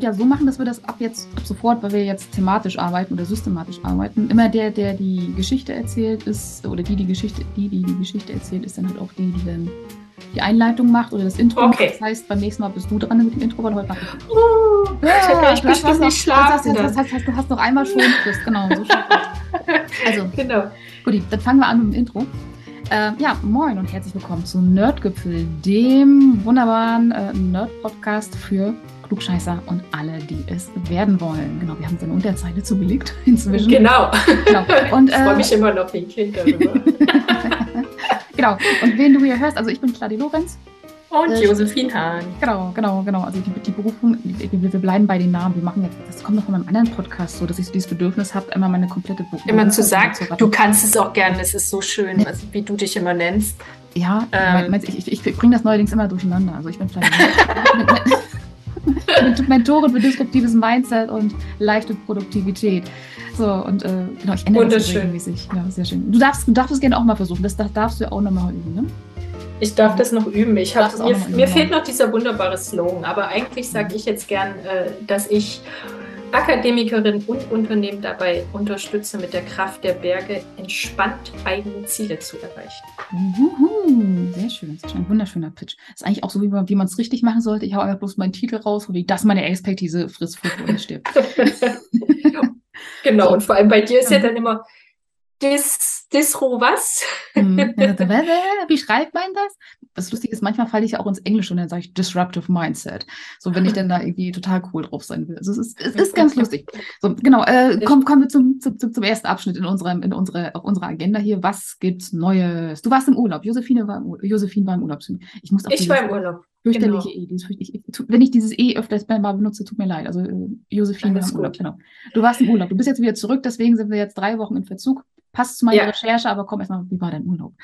würde ja so machen, dass wir das ab jetzt, ab sofort, weil wir jetzt thematisch arbeiten oder systematisch arbeiten, immer der, der die Geschichte erzählt ist, oder die, die Geschichte, die, die die Geschichte erzählt, ist dann halt auch die, die dann die Einleitung macht oder das Intro. Okay. Das heißt, beim nächsten Mal bist du dran mit dem Intro, weil heute mache ich. Uh, ja, ich bestimmt noch, nicht schlafen. hast, hast, du hast noch einmal schon Frist, genau. So also, genau. gut, dann fangen wir an mit dem Intro. Äh, ja, moin und herzlich willkommen zu Nerdgipfel, dem wunderbaren äh, Nerd-Podcast für Klugscheißer und alle, die es werden wollen. Genau, wir haben es in Unterzeile zugelegt inzwischen. Genau. genau. Und, ich freue mich immer noch wie ein Kind darüber. genau. Und wen du hier hörst, also ich bin Claudia Lorenz. Und äh, Josephine Hahn. Genau, genau, genau. Also die, die Berufung, wir, wir, bleiben bei den Namen. Wir machen jetzt, das kommt noch von meinem anderen Podcast so, dass ich so dieses Bedürfnis habe, immer meine komplette Berufung. Immer zu sagen, du kannst es auch gerne, es ist so schön, also, wie du dich immer nennst. Ja, ähm, ich, ich, ich bringe das neuerdings immer durcheinander. Also ich bin vielleicht Mentorin für disruptives Mindset und leichte Produktivität. So, und äh, genau, ich ändere das regelmäßig. Ja, sehr schön. Du darfst, du darfst es gerne auch mal versuchen. Das, das darfst du ja auch nochmal üben, ne? Ich darf das noch üben. Ich hab, mir, mir fehlt noch dieser wunderbare Slogan, aber eigentlich sage ich jetzt gern, äh, dass ich Akademikerin und Unternehmen dabei unterstütze, mit der Kraft der Berge entspannt eigene Ziele zu erreichen. Uhuhu, sehr schön, das ist ein wunderschöner Pitch. Das ist eigentlich auch so, wie man es richtig machen sollte. Ich hau einfach bloß meinen Titel raus, wie das meine Expertise frisst, frisst oder stirbt. genau, so. und vor allem bei dir ist ja dann immer Dis, Disro was? Hm, wie schreibt man das? Das Lustige ist, manchmal falle ich ja auch ins Englische und dann sage ich Disruptive Mindset. So, wenn ich dann da irgendwie total cool drauf sein will. Also es ist, es ist ganz lustig. So, genau, äh, kommen, kommen wir zum, zum, zum ersten Abschnitt in unserem, in unsere, auf unserer Agenda hier. Was gibt's Neues? Du warst im Urlaub. Josephine war im Urlaub. Josephine war im Urlaub. Ich, muss ich war im Urlaub. Fürchterliche genau. E. Dieses, ich, ich, wenn ich dieses E öfters mal benutze, tut mir leid. Also äh, Josephine war im Urlaub, genau. Du warst im Urlaub. Du bist jetzt wieder zurück, deswegen sind wir jetzt drei Wochen in Verzug. Passt zu meiner ja. Recherche, aber komm erstmal, wie war dein Urlaub?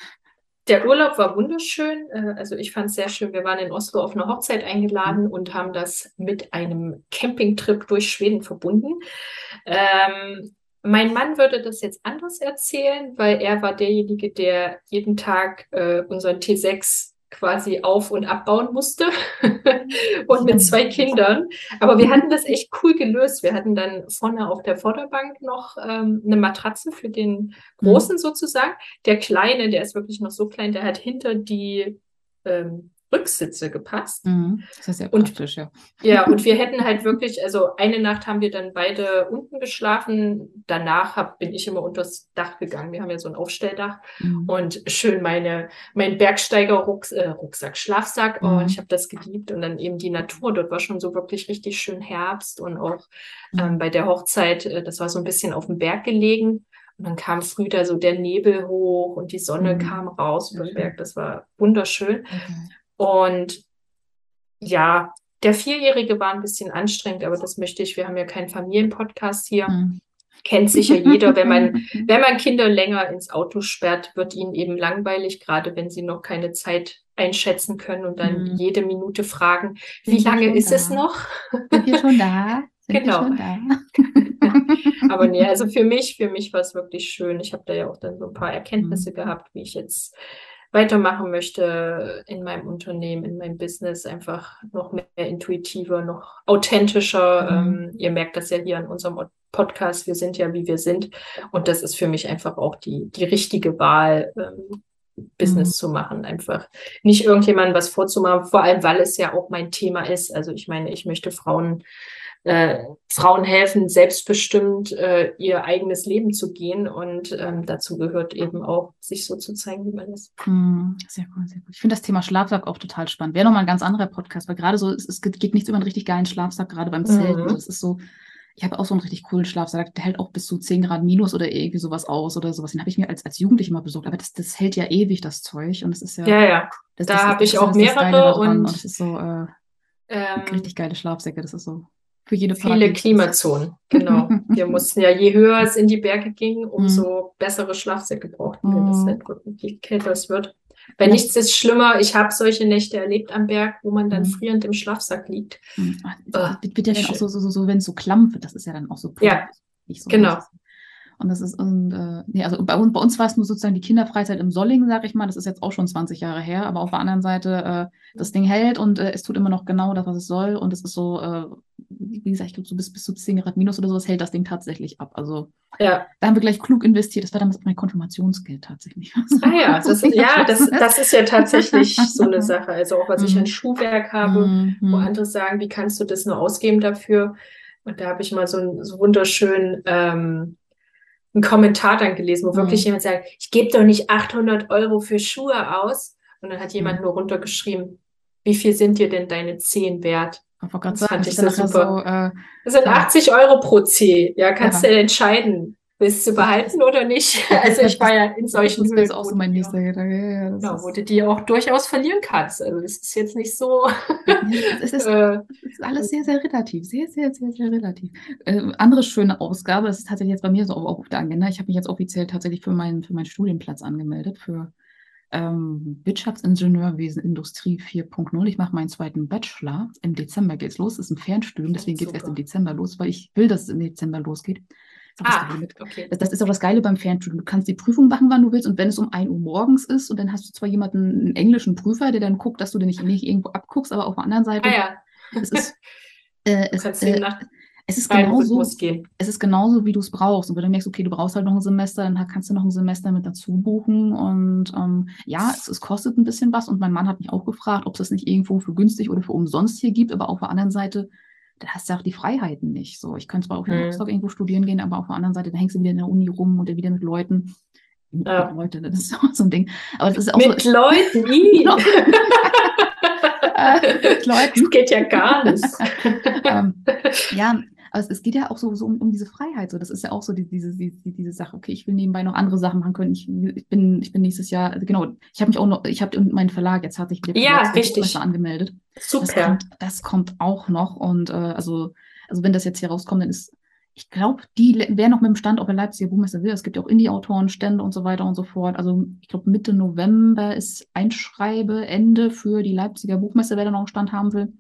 Der Urlaub war wunderschön. Äh, also ich fand es sehr schön. Wir waren in Oslo auf eine Hochzeit eingeladen mhm. und haben das mit einem Campingtrip durch Schweden verbunden. Ähm, mein Mann würde das jetzt anders erzählen, weil er war derjenige, der jeden Tag äh, unseren T6 quasi auf- und abbauen musste und mit zwei Kindern. Aber wir hatten das echt cool gelöst. Wir hatten dann vorne auf der Vorderbank noch ähm, eine Matratze für den Großen mhm. sozusagen. Der Kleine, der ist wirklich noch so klein, der hat hinter die ähm, Rücksitze gepasst. Mhm. Das ist ja praktisch, und, ja. Ja, und wir hätten halt wirklich, also eine Nacht haben wir dann beide unten geschlafen. Danach hab, bin ich immer unters Dach gegangen. Wir haben ja so ein Aufstelldach mhm. und schön meine, mein Bergsteiger-Rucksack, äh, Schlafsack. Mhm. Und ich habe das geliebt. Und dann eben die Natur. Dort war schon so wirklich richtig schön Herbst und auch mhm. ähm, bei der Hochzeit, äh, das war so ein bisschen auf dem Berg gelegen. Und dann kam früh da so der Nebel hoch und die Sonne mhm. kam raus über den Berg. Das war wunderschön. Okay. Und ja, der Vierjährige war ein bisschen anstrengend, aber das möchte ich. Wir haben ja keinen Familienpodcast hier. Mhm. Kennt sicher jeder, wenn man, wenn man Kinder länger ins Auto sperrt, wird ihnen eben langweilig, gerade wenn sie noch keine Zeit einschätzen können und dann mhm. jede Minute fragen, wie lange ist da? es noch? Sind wir schon da? Sind genau. Schon da? Aber nee, also für mich, für mich war es wirklich schön. Ich habe da ja auch dann so ein paar Erkenntnisse mhm. gehabt, wie ich jetzt weitermachen möchte in meinem Unternehmen, in meinem Business, einfach noch mehr intuitiver, noch authentischer. Mhm. Ähm, ihr merkt das ja hier an unserem Podcast, wir sind ja, wie wir sind. Und das ist für mich einfach auch die, die richtige Wahl, ähm, Business mhm. zu machen, einfach nicht irgendjemandem was vorzumachen, vor allem weil es ja auch mein Thema ist. Also ich meine, ich möchte Frauen äh, Frauen helfen, selbstbestimmt äh, ihr eigenes Leben zu gehen. Und ähm, dazu gehört eben auch, sich so zu zeigen, wie man ist. Mm, sehr cool, sehr gut. Ich finde das Thema Schlafsack auch total spannend. Wäre nochmal ein ganz anderer Podcast, weil gerade so, es, es geht nichts über einen richtig geilen Schlafsack, gerade beim Zelten. Mhm. Das ist so, ich habe auch so einen richtig coolen Schlafsack, der hält auch bis zu 10 Grad minus oder irgendwie sowas aus oder sowas. Den habe ich mir als, als Jugendliche mal besorgt. Aber das, das hält ja ewig, das Zeug. Und es ist ja. Ja, ja. Das, da habe ich auch mehrere. Und, und so äh, ähm, richtig geile Schlafsäcke. Das ist so. Für jede Viele Klimazonen, genau. wir mussten ja, je höher es in die Berge ging, umso mhm. bessere Schlafsäcke brauchten wir, dass halt je kälter es wird. Ja. nichts ist schlimmer. Ich habe solche Nächte erlebt am Berg, wo man dann mhm. frierend im Schlafsack liegt. Mhm. Das wird ja dann auch so, so, so, so wenn es so klamm wird, das ist ja dann auch so. Ja, so genau. Nice. Und das ist, und, äh, nee, also bei uns, bei uns war es nur sozusagen die Kinderfreizeit im Solling, sag ich mal. Das ist jetzt auch schon 20 Jahre her, aber auf der anderen Seite, äh, das Ding hält und äh, es tut immer noch genau das, was es soll. Und es ist so, äh, wie gesagt, ich glaube, so bis, bis zu 10 Grad minus oder sowas hält das Ding tatsächlich ab. Also ja. da haben wir gleich klug investiert. Das war damals mein Konfirmationsgeld tatsächlich. Ah ja, das ist, ja, das, das ist ja tatsächlich so eine Sache. Also auch was ich an mhm. Schuhwerk habe, mhm. wo andere sagen, wie kannst du das nur ausgeben dafür? Und da habe ich mal so einen so wunderschönen ähm, einen Kommentar dann gelesen, wo mhm. wirklich jemand sagt, ich gebe doch nicht 800 Euro für Schuhe aus. Und dann hat jemand mhm. nur runtergeschrieben, wie viel sind dir denn deine Zehen wert? Das sagen, fand ich so super. So, äh, das sind ja. 80 Euro pro Zeh. Ja, kannst ja. du entscheiden, willst du behalten oder nicht? Also ich war ja in solchen Das ist auch so mein nächster. Ja, ja, genau, wo du die auch durchaus verlieren kannst. Also es ist jetzt nicht so. es, ist, äh, es ist alles sehr, sehr relativ. Sehr, sehr, sehr, sehr relativ. Äh, andere schöne Ausgabe, das ist tatsächlich jetzt bei mir so auch auf der Agenda. Ich habe mich jetzt offiziell tatsächlich für meinen, für meinen Studienplatz angemeldet, für ähm, Wirtschaftsingenieurwesen Industrie 4.0. Ich mache meinen zweiten Bachelor. Im Dezember geht es los. Es ist ein Fernstudium, deswegen geht es erst im Dezember los, weil ich will, dass es im Dezember losgeht. Das, ah, okay. das, das, ist auch das Geile beim Fernstudium. Du kannst die Prüfung machen, wann du willst. Und wenn es um 1 Uhr morgens ist und dann hast du zwar jemanden, einen englischen Prüfer, der dann guckt, dass du den nicht, nicht irgendwo abguckst, aber auf der anderen Seite. Ah, ja. es ist, äh, es, äh, es ist genauso, es ist genauso, wie du es brauchst. Und wenn du merkst, okay, du brauchst halt noch ein Semester, dann kannst du noch ein Semester mit dazu buchen. Und ähm, ja, es, es, kostet ein bisschen was. Und mein Mann hat mich auch gefragt, ob es das nicht irgendwo für günstig oder für umsonst hier gibt. Aber auf der anderen Seite, da hast du auch die Freiheiten nicht. So, ich könnte zwar auch in Rostock mhm. irgendwo studieren gehen, aber auf der anderen Seite, da hängst du wieder in der Uni rum und wieder mit Leuten. Ja. Mit Leute, das ist auch so ein Ding. Aber das ist auch mit so, Leuten, äh, Leuten. Das geht ja gar nicht. ähm, ja, aber es, geht ja auch so, so um, um, diese Freiheit. So, das ist ja auch so die, diese, die, diese Sache. Okay, ich will nebenbei noch andere Sachen machen können. Ich, ich bin, ich bin nächstes Jahr, also genau, ich habe mich auch noch, ich habe meinen Verlag jetzt hat sich ja, richtig. angemeldet. Super. Das kommt, das kommt auch noch. Und äh, also, also wenn das jetzt hier rauskommt, dann ist ich glaube, die wären noch mit dem Stand auf der Leipziger Buchmesse will. Es gibt ja auch Indie-Autoren, Stände und so weiter und so fort. Also ich glaube, Mitte November ist Einschreibeende für die Leipziger Buchmesse, wer da noch einen Stand haben will.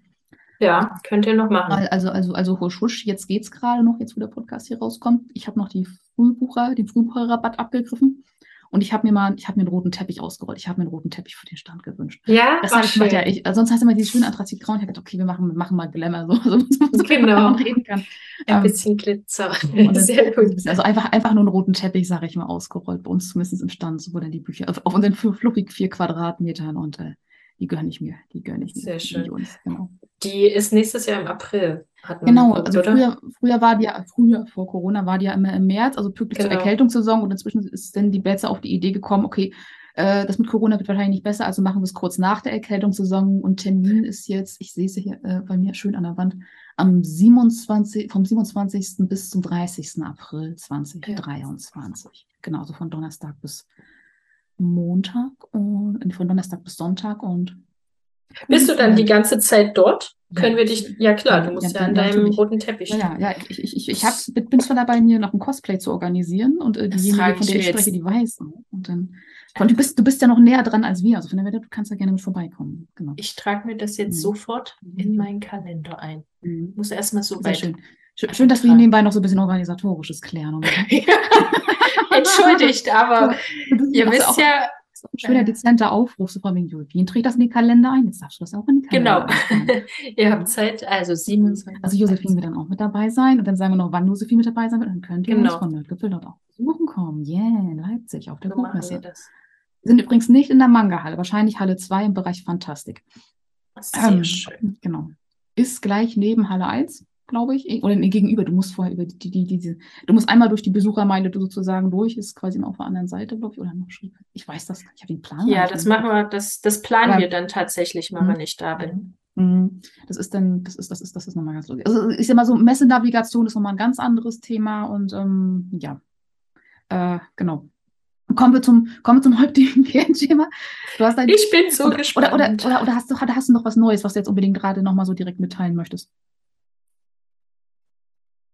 Ja, könnt ihr noch machen. Also, also, also husch, husch, jetzt geht's gerade noch, jetzt wo der Podcast hier rauskommt. Ich habe noch die Frühbucher, den Frühbucherrabatt abgegriffen. Und ich habe mir mal, ich habe mir einen roten Teppich ausgerollt. Ich habe mir einen roten Teppich für den Stand gewünscht. Ja, das habe ich gemacht. Ja, ich, sonst heißt immer dieses schöne Anthrazitgrau. Und ich habe gedacht, okay, wir machen, wir machen mal Glamour, so, so, so genau. man reden kann. Ein ähm, bisschen Glitzer. Sehr gut. Also einfach, einfach nur einen roten Teppich, sage ich mal, ausgerollt. Bei uns zumindest im Stand, so wo dann die Bücher auf, auf unseren fluffig vier Quadratmetern und äh, die gönne ich mir. Die gönne ich mir. Sehr schön. Uns, genau. Die ist nächstes Jahr im April. Genau, also früher, früher war die ja, früher vor Corona war die ja immer im März, also pünktlich genau. zur Erkältungssaison und inzwischen ist dann die Betze auf die Idee gekommen, okay, äh, das mit Corona wird wahrscheinlich nicht besser, also machen wir es kurz nach der Erkältungssaison und Termin ist jetzt, ich sehe es hier äh, bei mir schön an der Wand, am 27, vom 27. bis zum 30. April 2023. Ja. Genau, also von Donnerstag bis Montag und von Donnerstag bis Sonntag und bist du dann die ganze Zeit dort? Ja. Können wir dich, ja klar, du musst ja, ja an deinem natürlich. roten Teppich stehen. Ja, ja, ich, ich, ich, ich hab, bin zwar dabei, mir noch ein Cosplay zu organisieren und äh, diejenige, von der ich spreche, die weiß. Und dann, und du bist, du bist ja noch näher dran als wir, also von der Seite, du kannst ja gerne mit vorbeikommen. Genau. Ich trage mir das jetzt mhm. sofort in meinen Kalender ein. Mhm. Muss erstmal so weit. Schön. Schön, dass wir hier nebenbei noch so ein bisschen organisatorisches klären. Entschuldigt, aber ihr wisst auch, ja, ein schöner, dezenter Aufruf, so von wegen, Jolien trägt das in den Kalender ein, jetzt darfst du das auch in den Kalender Genau. Ihr habt Zeit, also 27. Also Josephine wird dann auch mit dabei sein und dann sagen wir noch, wann Josephine mit dabei sein wird, dann könnt ihr genau. uns von Nerdgipfel dort auch besuchen kommen. Yeah, Leipzig, auf der so Buchmesse. Wir sind übrigens nicht in der Manga-Halle, wahrscheinlich Halle 2 im Bereich Fantastik. Sehr ähm, schön. Genau. Ist gleich neben Halle 1 glaube ich, oder nee, gegenüber. Du musst vorher über die, die, die, diese, du musst einmal durch die Besuchermeile sozusagen durch, ist quasi auf der anderen Seite, glaube ich, oder noch schon. Ich weiß das, ich habe den Plan. Ja, das machen wir, das, das planen Aber, wir dann tatsächlich, wenn wir nicht da bin. Mhm. Das ist dann, das ist, das ist, das ist nochmal ganz lustig. Also ich sag mal so, Messenavigation ist nochmal ein ganz anderes Thema und ähm, ja, äh, genau. Kommen wir zum, kommen wir zum heutigen Kernthema. Du hast ich bin so oder, gespannt. Oder, oder, oder, oder hast, du, hast du noch was Neues, was du jetzt unbedingt gerade nochmal so direkt mitteilen möchtest?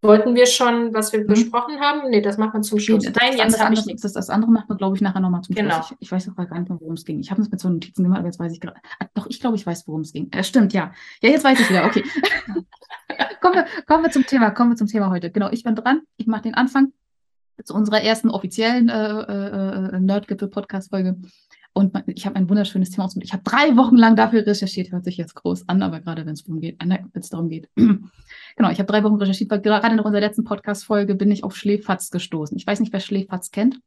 Wollten wir schon, was wir mhm. besprochen haben? Nee, das machen wir zum Schluss. Nee, Nein, jetzt habe ich nichts. Das, das andere machen wir, glaube ich, nachher nochmal zum genau. Schluss. Ich, ich weiß auch gar nicht mehr, worum es ging. Ich habe es mit so Notizen gemacht, aber jetzt weiß ich gerade. Ah, doch, ich glaube, ich weiß, worum es ging. Äh, stimmt, ja. Ja, jetzt weiß ich wieder. Okay. kommen, wir, kommen wir zum Thema. Kommen wir zum Thema heute. Genau, ich bin dran. Ich mache den Anfang zu unserer ersten offiziellen äh, äh, äh Nerdgipfel-Podcast-Folge. Und ich habe ein wunderschönes Thema ausgesucht. Ich habe drei Wochen lang dafür recherchiert, hört sich jetzt groß an, aber gerade wenn es darum geht, wenn es darum geht. genau, ich habe drei Wochen recherchiert, weil gerade in unserer letzten Podcast-Folge bin ich auf Schläfatz gestoßen. Ich weiß nicht, wer Schläfatz kennt,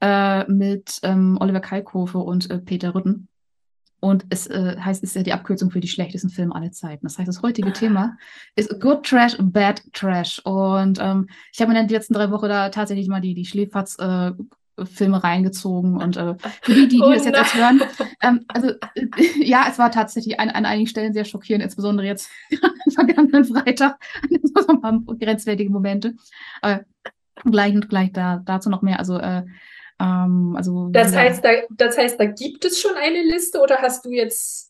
äh, mit ähm, Oliver Kalkofe und äh, Peter Rütten. Und es äh, heißt, ist ja die Abkürzung für die schlechtesten Filme aller Zeiten. Das heißt, das heutige Thema ist Good Trash, Bad Trash. Und ähm, ich habe mir in den letzten drei Wochen da tatsächlich mal die, die Schläfatz äh, Filme reingezogen und äh, für die, die, die oh das jetzt erst hören, ähm, also äh, ja, es war tatsächlich an, an einigen Stellen sehr schockierend, insbesondere jetzt am vergangenen Freitag, so ein paar grenzwertige Momente. Äh, gleich und gleich da, dazu noch mehr. Also äh, ähm, also das heißt, da, das heißt, da gibt es schon eine Liste oder hast du jetzt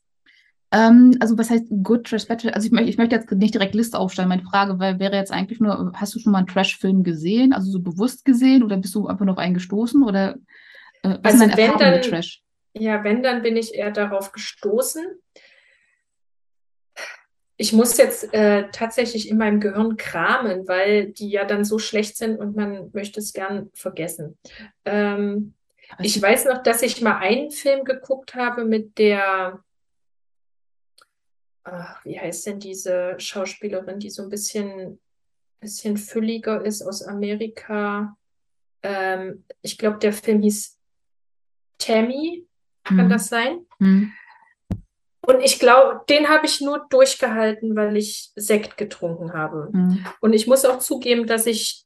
ähm, also was heißt Good Trash, Bad Trash? Also ich, möchte, ich möchte jetzt nicht direkt Liste aufstellen. Meine Frage weil, wäre jetzt eigentlich nur, hast du schon mal einen Trash-Film gesehen, also so bewusst gesehen oder bist du einfach nur auf einen gestoßen oder äh, was also sind deine wenn dann, Trash? Ja, wenn, dann bin ich eher darauf gestoßen. Ich muss jetzt äh, tatsächlich in meinem Gehirn kramen, weil die ja dann so schlecht sind und man möchte es gern vergessen. Ähm, ich weiß noch, dass ich mal einen Film geguckt habe mit der ach, wie heißt denn diese Schauspielerin, die so ein bisschen, bisschen fülliger ist aus Amerika? Ähm, ich glaube, der Film hieß Tammy, kann mhm. das sein? Mhm. Und ich glaube, den habe ich nur durchgehalten, weil ich Sekt getrunken habe. Mhm. Und ich muss auch zugeben, dass ich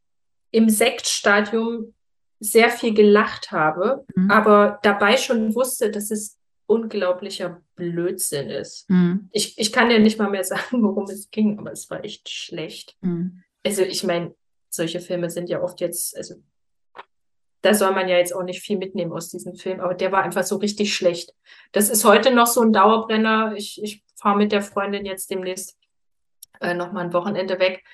im Sektstadium sehr viel gelacht habe, mhm. aber dabei schon wusste, dass es unglaublicher Blödsinn ist. Mhm. Ich, ich kann ja nicht mal mehr sagen, worum es ging, aber es war echt schlecht. Mhm. Also ich meine, solche Filme sind ja oft jetzt, also da soll man ja jetzt auch nicht viel mitnehmen aus diesem Film, aber der war einfach so richtig schlecht. Das ist heute noch so ein Dauerbrenner. Ich, ich fahre mit der Freundin jetzt demnächst äh, noch mal ein Wochenende weg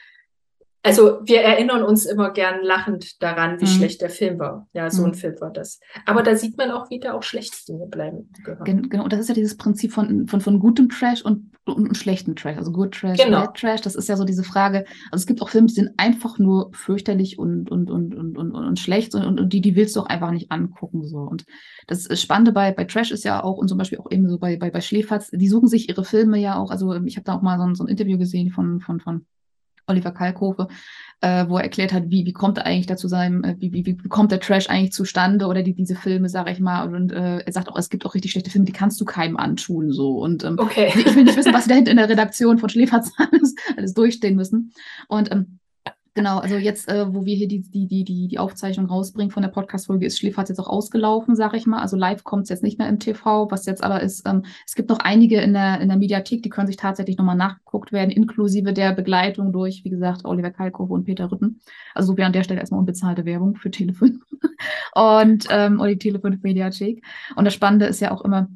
also wir erinnern uns immer gern lachend daran, wie mhm. schlecht der Film war. Ja, so mhm. ein Film war das. Aber da sieht man auch wieder, auch schlechte Dinge bleiben. Gen genau, das ist ja dieses Prinzip von, von, von gutem Trash und, und, und schlechtem Trash. Also Good Trash, genau. Bad Trash, das ist ja so diese Frage. Also es gibt auch Filme, die sind einfach nur fürchterlich und, und, und, und, und, und schlecht und, und, und die, die willst du auch einfach nicht angucken. So. Und das Spannende bei, bei Trash ist ja auch, und zum Beispiel auch eben so bei, bei, bei Schläferz, die suchen sich ihre Filme ja auch, also ich habe da auch mal so ein, so ein Interview gesehen von, von, von Oliver Kalkofe, äh, wo er erklärt hat, wie, wie kommt er eigentlich dazu sein, äh, wie, wie, wie kommt der Trash eigentlich zustande oder die, diese Filme, sage ich mal. Und äh, er sagt auch, es gibt auch richtig schlechte Filme, die kannst du keinem antun. So. Und ähm, okay. ich will nicht wissen, was sie da hinten in der Redaktion von Schläferz alles, alles durchstehen müssen. Und ähm, Genau, also jetzt, äh, wo wir hier die, die, die, die, die Aufzeichnung rausbringen von der Podcast-Folge, ist Schläferz jetzt auch ausgelaufen, sage ich mal. Also live kommt es jetzt nicht mehr im TV, was jetzt aber ist, ähm, es gibt noch einige in der, in der Mediathek, die können sich tatsächlich nochmal nachgeguckt werden, inklusive der Begleitung durch, wie gesagt, Oliver Kalkofe und Peter Rütten. Also so wie an der Stelle erstmal unbezahlte Werbung für Telefon und ähm, oder die Telefon Mediathek. Und das Spannende ist ja auch immer,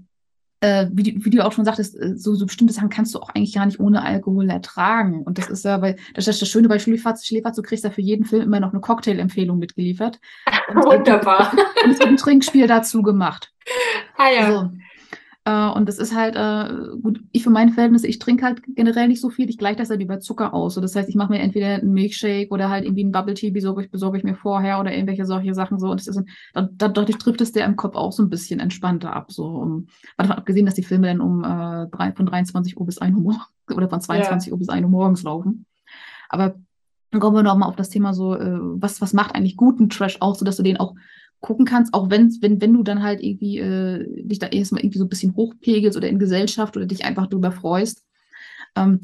äh, wie, du, wie, du auch schon sagtest, äh, so, so bestimmte Sachen kannst du auch eigentlich gar nicht ohne Alkohol ertragen. Und das ist ja, weil das ist das Schöne bei Schläferz, Schläferz, du kriegst ja für jeden Film immer noch eine Cocktail-Empfehlung mitgeliefert. Und Wunderbar. Und ein Trinkspiel dazu gemacht. Ah ja. Also, äh, und das ist halt, äh, gut, ich für meine Verhältnisse, ich trinke halt generell nicht so viel, ich gleiche das halt über Zucker aus. So, das heißt, ich mache mir entweder einen Milkshake oder halt irgendwie einen Bubble Tea, besorge ich, besorge ich mir vorher oder irgendwelche solche Sachen so. Und das ist, dann, dadurch trifft es der im Kopf auch so ein bisschen entspannter ab. So, um, davon abgesehen, dass die Filme dann um äh, drei, von 23 Uhr bis 1 Uhr oder von 22 ja. Uhr bis 1 Uhr morgens laufen. Aber dann kommen wir noch mal auf das Thema so, äh, was, was macht eigentlich guten Trash aus, sodass du den auch gucken kannst, auch wenn, wenn, wenn du dann halt irgendwie äh, dich da erstmal irgendwie so ein bisschen hochpegelst oder in Gesellschaft oder dich einfach drüber freust. Ähm,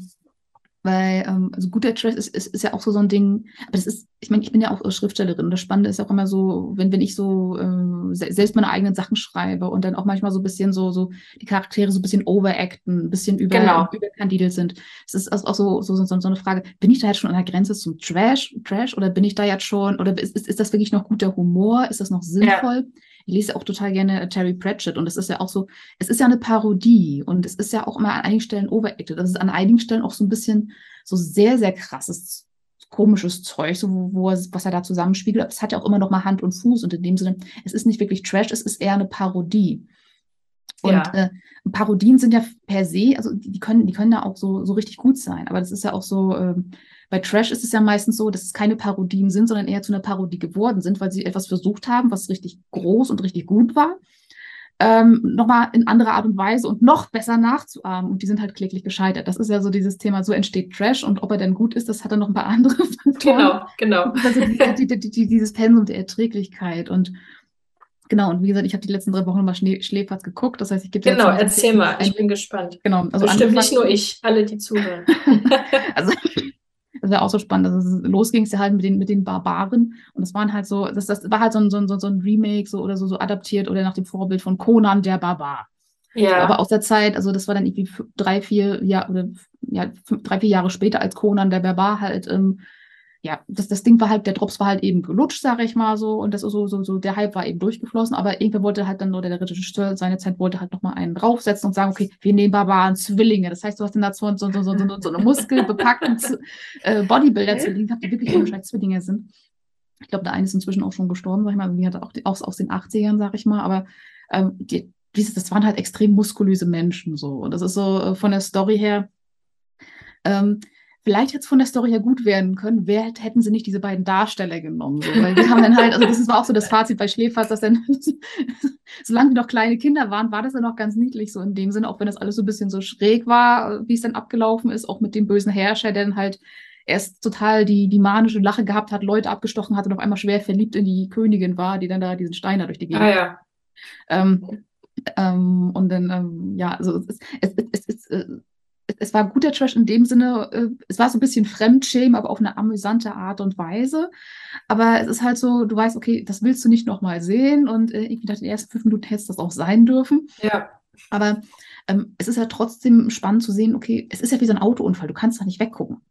weil, ähm, also guter Trash ist, ist, ist ja auch so, so ein Ding, aber das ist, ich meine, ich bin ja auch Schriftstellerin. Das Spannende ist ja auch immer so, wenn, wenn ich so äh, selbst meine eigenen Sachen schreibe und dann auch manchmal so ein bisschen so, so die Charaktere so ein bisschen overacten, ein bisschen über, genau. überkandidelt sind. Es ist auch so, so, so, so eine Frage, bin ich da jetzt schon an der Grenze zum Trash, Trash oder bin ich da jetzt schon, oder ist, ist, ist das wirklich noch guter Humor? Ist das noch sinnvoll? Ja. Ich lese auch total gerne Terry Pratchett und es ist ja auch so, es ist ja eine Parodie und es ist ja auch immer an einigen Stellen overacted. Das ist an einigen Stellen auch so ein bisschen so sehr, sehr krasses komisches Zeug, so wo, wo was er da zusammenspiegelt. Aber es hat ja auch immer noch mal Hand und Fuß und in dem Sinne, es ist nicht wirklich Trash, es ist eher eine Parodie. Und ja. äh, Parodien sind ja per se, also die, die, können, die können ja auch so, so richtig gut sein. Aber das ist ja auch so, äh, bei Trash ist es ja meistens so, dass es keine Parodien sind, sondern eher zu einer Parodie geworden sind, weil sie etwas versucht haben, was richtig groß und richtig gut war ähm, nochmal in anderer Art und Weise und noch besser nachzuahmen. Und die sind halt kläglich gescheitert. Das ist ja so dieses Thema, so entsteht Trash und ob er denn gut ist, das hat er noch ein paar andere Faktoren. Genau, genau. Also die, die, die, dieses Pensum der Erträglichkeit und Genau, und wie gesagt, ich habe die letzten drei Wochen nochmal Schläferz geguckt. Das heißt, ich gebe Genau, erzähl mal, ich bin gespannt. Genau, also Bestimmt nicht nur ich, alle, die zuhören. also das war auch so spannend. Also los ging es ja halt mit den, mit den Barbaren. Und das waren halt so, das, das war halt so ein, so ein, so ein Remake so, oder so, so adaptiert oder nach dem Vorbild von Conan der Barbar. Ja. Aber aus der Zeit, also das war dann irgendwie drei, vier Jahre oder ja, fünf, drei, vier Jahre später, als Conan der Barbar halt ähm, ja, das, das Ding war halt, der Drops war halt eben gelutscht, sage ich mal so, und das ist so, so, so, der Hype war eben durchgeflossen, aber irgendwer wollte halt dann, oder der Regisseur seine Zeit wollte halt nochmal einen draufsetzen und sagen, okay, wir nehmen Barbaren Zwillinge. Das heißt, du hast dann da so, so, so, so, so, so eine muskelbepackten äh, Bodybuilder-Zwillinge gehabt, die wirklich wahrscheinlich Zwillinge sind. Ich glaube, der eine ist inzwischen auch schon gestorben, sag ich mal, die hat auch die, aus, aus den 80ern, sag ich mal, aber ähm, die, dieses, das waren halt extrem muskulöse Menschen so. Und das ist so äh, von der Story her, ähm, vielleicht hätte es von der Story her gut werden können, wer hätten sie nicht diese beiden Darsteller genommen. So. Weil die haben dann halt, also das war auch so das Fazit bei Schläferz, dass dann, solange die noch kleine Kinder waren, war das dann auch ganz niedlich so in dem Sinne, auch wenn das alles so ein bisschen so schräg war, wie es dann abgelaufen ist, auch mit dem bösen Herrscher, der dann halt erst total die, die manische Lache gehabt hat, Leute abgestochen hat und auf einmal schwer verliebt in die Königin war, die dann da diesen Steiner durch die Gegend. Ah ja. Ähm, ähm, und dann, ähm, ja, also es, es, es, es, es, war guter Trash in dem Sinne, äh, es war so ein bisschen Fremdschämen, aber auf eine amüsante Art und Weise. Aber es ist halt so, du weißt, okay, das willst du nicht nochmal sehen und äh, irgendwie nach den ersten fünf Minuten hätte es das auch sein dürfen. Ja. Aber ähm, es ist ja trotzdem spannend zu sehen, okay, es ist ja wie so ein Autounfall, du kannst da nicht weggucken.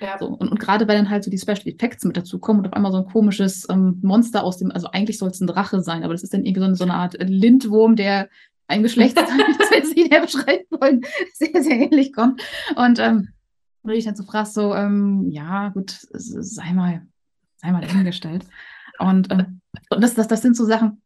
Ja. So, und, und gerade weil dann halt so die Special Effects mit dazu kommen und auf einmal so ein komisches ähm, Monster aus dem, also eigentlich soll es ein Drache sein, aber das ist dann irgendwie so eine, so eine Art Lindwurm, der ein Geschlechtsteil, das wir sie der beschreiben wollen, sehr, sehr ähnlich kommt. Und ähm, wenn ich dann so fragst, so, ähm, ja, gut, sei mal, sei mal dahingestellt. Und, ähm, und das, das, das sind so Sachen,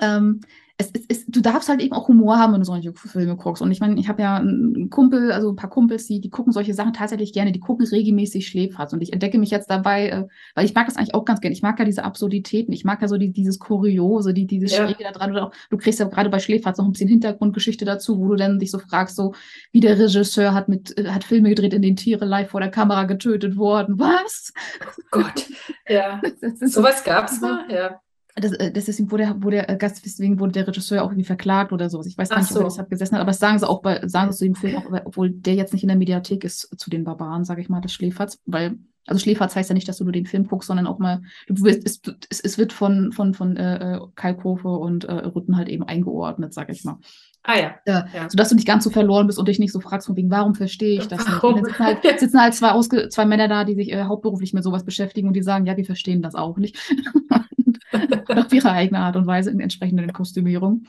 ähm, es, es, es, du darfst halt eben auch Humor haben, wenn du solche Filme guckst. Und ich meine, ich habe ja einen Kumpel, also ein paar Kumpels, die, die gucken solche Sachen tatsächlich gerne, die gucken regelmäßig Schläferz. Und ich entdecke mich jetzt dabei, äh, weil ich mag das eigentlich auch ganz gerne. Ich mag ja diese Absurditäten, ich mag ja so die, dieses Kuriose, die, dieses ja. Schräge da dran. Oder auch, du kriegst ja gerade bei Schläferz noch ein bisschen Hintergrundgeschichte dazu, wo du dann dich so fragst, so wie der Regisseur hat mit, äh, hat Filme gedreht, in denen Tiere live vor der Kamera getötet wurden. Was? Oh Gott, ja. Sowas gab es mal, ja. Das, äh, das ist, wo der, wo der äh, Gast, deswegen wurde der Regisseur auch irgendwie verklagt oder sowas. Ich weiß gar nicht, so. ob er deshalb gesessen hat, aber das sagen sie auch bei, sagen sie zu dem Film, auch, obwohl der jetzt nicht in der Mediathek ist, zu den Barbaren, sage ich mal, des Schläferz, weil, also Schläferz heißt ja nicht, dass du nur den Film guckst, sondern auch mal, du wirst, es, es, es wird von, von, von äh, äh Kalkofe und äh, Rütten halt eben eingeordnet, sage ich mal. Ah ja. ja. ja. Sodass du nicht ganz so verloren bist und dich nicht so fragst, von wegen, warum verstehe ich das warum? nicht? dann sitzen halt, sitzen halt zwei, Ausge zwei Männer da, die sich äh, hauptberuflich mit sowas beschäftigen und die sagen, ja, wir verstehen das auch nicht. auf ihre eigene Art und Weise in entsprechenden Kostümierung.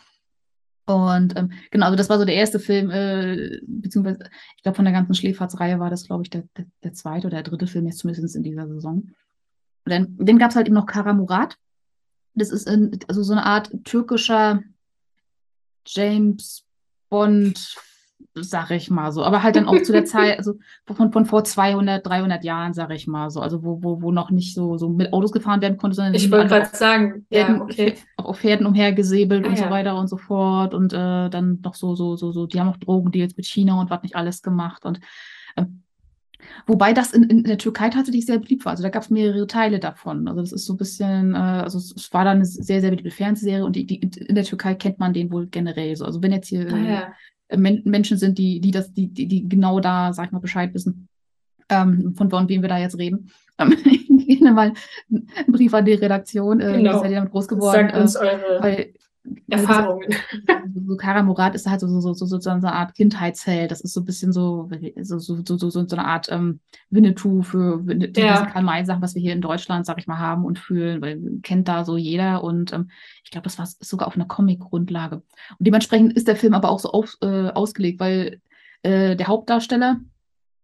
Und ähm, genau, also das war so der erste Film, äh, beziehungsweise ich glaube von der ganzen Schläferzreihe war das, glaube ich, der, der, der, zweite oder der dritte Film jetzt zumindest in dieser Saison. Und dann, dann gab es halt eben noch Kara Murat. Das ist in, also so eine Art türkischer James Bond sag ich mal so. Aber halt dann auch zu der Zeit, also von, von vor 200, 300 Jahren, sag ich mal so. Also wo, wo, wo noch nicht so, so mit Autos gefahren werden konnte, sondern ich wollte gerade sagen, Pferden, ja, okay. auch auf Pferden umhergesäbelt ah, und ja. so weiter und so fort. Und äh, dann noch so, so, so, so, die haben auch Drogendeals mit China und was nicht alles gemacht. Und äh, Wobei das in, in der Türkei tatsächlich sehr beliebt war. Also da gab es mehrere Teile davon. Also das ist so ein bisschen, äh, also es, es, war dann eine sehr, sehr beliebte Fernsehserie und die, die, in der Türkei kennt man den wohl generell so. Also wenn jetzt hier ah, ja. Äh, Men Menschen sind, die, die das, die, die, die genau da, sag ich mal, Bescheid wissen, ähm, von, von wem wir da jetzt reden. Ähm, ich nehme mal einen Brief an die Redaktion, äh, genau. ihr damit groß geworden. Sagt uns äh, eure weil, Erfahrungen. So Kara Murat ist halt so, so, so, so, so eine Art Kindheitsheld. Das ist so ein bisschen so, so, so, so, so, so eine Art ähm, Winnetou für die ja. Karl-May-Sachen, was wir hier in Deutschland, sag ich mal, haben und fühlen, weil kennt da so jeder. Und ähm, ich glaube, das war sogar auf einer Comic-Grundlage. Und dementsprechend ist der Film aber auch so auf, äh, ausgelegt, weil äh, der Hauptdarsteller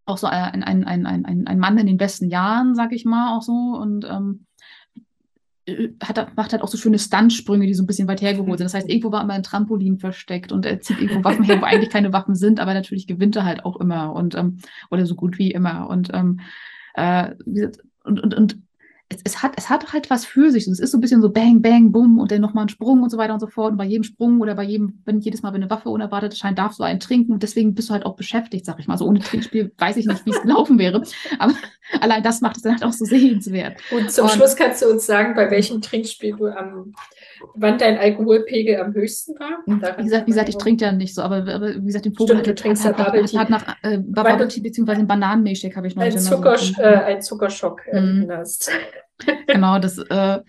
auch so ein, ein, ein, ein, ein Mann in den besten Jahren, sag ich mal, auch so. Und ähm, äh, hat, macht halt auch so schöne Stuntsprünge, die so ein bisschen weit hergeholt sind. Das heißt, irgendwo war immer ein Trampolin versteckt und er zieht irgendwo Waffen her, wo eigentlich keine Waffen sind, aber natürlich gewinnt er halt auch immer und ähm, oder so gut wie immer. Und, ähm, äh, und, und, und es, es, hat, es hat halt was für sich. Und es ist so ein bisschen so Bang, Bang, Bumm und dann nochmal ein Sprung und so weiter und so fort. Und bei jedem Sprung oder bei jedem, wenn jedes Mal, wenn eine Waffe unerwartet erscheint, darfst du einen trinken. Und deswegen bist du halt auch beschäftigt, sag ich mal. So ohne Trinkspiel weiß ich nicht, wie es gelaufen wäre. Aber allein das macht es dann halt auch so sehenswert. Und zum und, Schluss kannst du uns sagen, bei welchem Trinkspiel du am, wann dein Alkoholpegel am höchsten war? wie gesagt, wie gesagt, ich trinke ja nicht so, aber, aber wie gesagt, den Vogel Stimmt, du trinkst ja Bubble Tea. Hat nach äh, Bubble Tea einen Bananenmilchshake habe ich noch ein, Zucker, so. äh, ein Zuckerschock mhm. hast. genau, das, äh,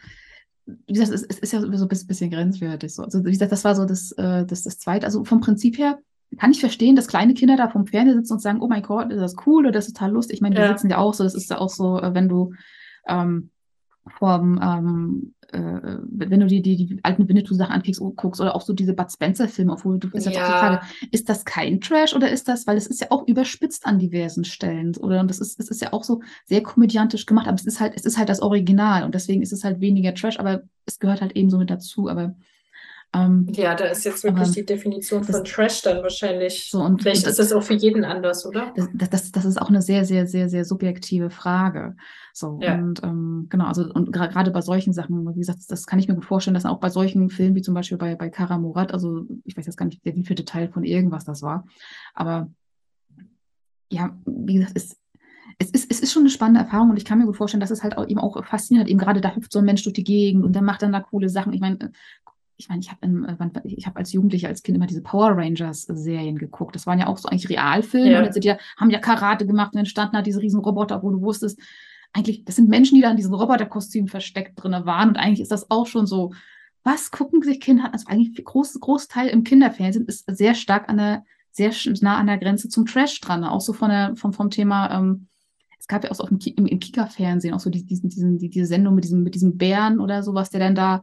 wie gesagt, es, es, ist ja so ein bisschen grenzwertig. So. Also, wie gesagt, das war so das, äh, das, das Zweite. Also vom Prinzip her kann ich verstehen, dass kleine Kinder da vom Fernseher sitzen und sagen, oh mein Gott, ist das cool oder das ist total lustig. Ich meine, die ja. sitzen ja auch so, das ist ja auch so, äh, wenn du ähm, vom, ähm, äh, wenn du dir die, die alten Winnetou-Sachen anguckst guckst, oder auch so diese Bud Spencer-Filme, obwohl du ist ja. ja die Frage, ist das kein Trash oder ist das, weil es ist ja auch überspitzt an diversen Stellen, oder? Und das ist, es ist ja auch so sehr komödiantisch gemacht, aber es ist halt, es ist halt das Original und deswegen ist es halt weniger Trash, aber es gehört halt eben so mit dazu, aber ähm, ja, da ist jetzt wirklich die Definition von Trash dann wahrscheinlich. So und, Vielleicht und das, ist das auch für jeden anders, oder? Das, das, das ist auch eine sehr, sehr, sehr, sehr subjektive Frage. So ja. und ähm, genau, also und gerade bei solchen Sachen, wie gesagt, das kann ich mir gut vorstellen, dass auch bei solchen Filmen wie zum Beispiel bei bei Kara Murat, also ich weiß jetzt gar nicht, wie viel Detail von irgendwas das war, aber ja, wie gesagt, es, es ist, es ist schon eine spannende Erfahrung und ich kann mir gut vorstellen, dass es halt auch eben auch faszinierend, eben gerade da hüpft so ein Mensch durch die Gegend und der macht dann da coole Sachen. Ich meine, ich meine, ich habe äh, ich hab als Jugendliche, als Kind immer diese Power Rangers-Serien geguckt. Das waren ja auch so eigentlich Realfilme. Ja. Und jetzt ja, haben ja Karate gemacht und entstanden hat diese riesen Roboter, wo du wusstest, eigentlich, das sind Menschen, die da in diesen Roboterkostümen versteckt drin waren. Und eigentlich ist das auch schon so, was gucken sich Kinder an? Also eigentlich ein groß, Großteil im Kinderfernsehen ist sehr stark an der, sehr nah an der Grenze zum Trash dran. Auch so von der, vom, vom Thema, ähm, es gab ja auch so im, im, Kika-Fernsehen auch so diesen, diesen, die, diese Sendung mit diesem, mit diesem Bären oder sowas, der dann da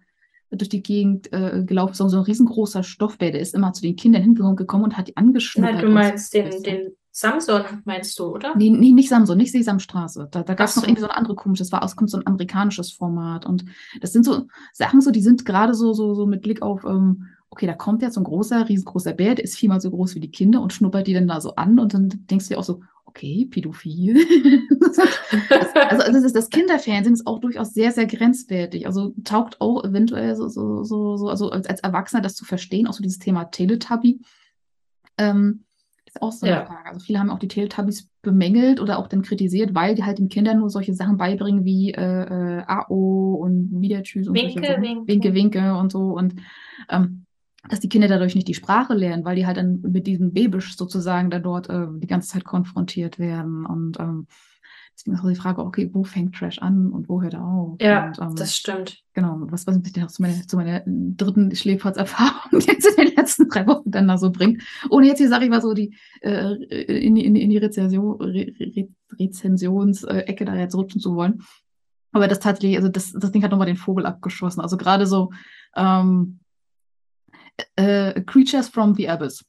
durch die Gegend äh, gelaufen, so, so ein riesengroßer Stoffbär, der ist immer zu den Kindern hingekommen und hat die angeschnuppert. Na, du meinst den, den Samson, meinst du, oder? Nee, nee nicht Samson, nicht Sesamstraße. Da, da gab es noch irgendwie so ein anderes komisches, das war auskommt so ein amerikanisches Format. Und das sind so Sachen, so, die sind gerade so, so, so mit Blick auf, ähm, okay, da kommt jetzt so ein großer, riesengroßer Bär, der ist viermal so groß wie die Kinder und schnuppert die dann da so an und dann denkst du dir auch so, okay, pädophil. also, also das, das, Kinderfernsehen ist auch durchaus sehr, sehr grenzwertig. Also taugt auch eventuell so, so, so, so also als, als Erwachsener das zu verstehen, auch so dieses Thema Teletubby. Ähm, ist auch so eine ja. Frage. Also viele haben auch die Teletubbies bemängelt oder auch dann kritisiert, weil die halt den Kindern nur solche Sachen beibringen wie äh, äh, AO und wieder Tschüss und Winke, Winke. Winke, Winke und so. Und ähm, dass die Kinder dadurch nicht die Sprache lernen, weil die halt dann mit diesem Babisch sozusagen da dort äh, die ganze Zeit konfrontiert werden. Und ähm, deswegen ist auch die Frage, okay, wo fängt Trash an und wo hört er auf? Ja, und, ähm, das stimmt. Genau, was, was mich noch zu meiner, zu meiner dritten Schläferz-Erfahrung jetzt in den letzten drei Wochen dann da so bringt. Ohne jetzt hier, sage ich mal so, die äh, in, in, in die Rezension, Re, Re, Rezensionsecke da jetzt rutschen zu wollen. Aber das tatsächlich, also das, das Ding hat nochmal den Vogel abgeschossen. Also gerade so, ähm, äh, Creatures from the Abyss.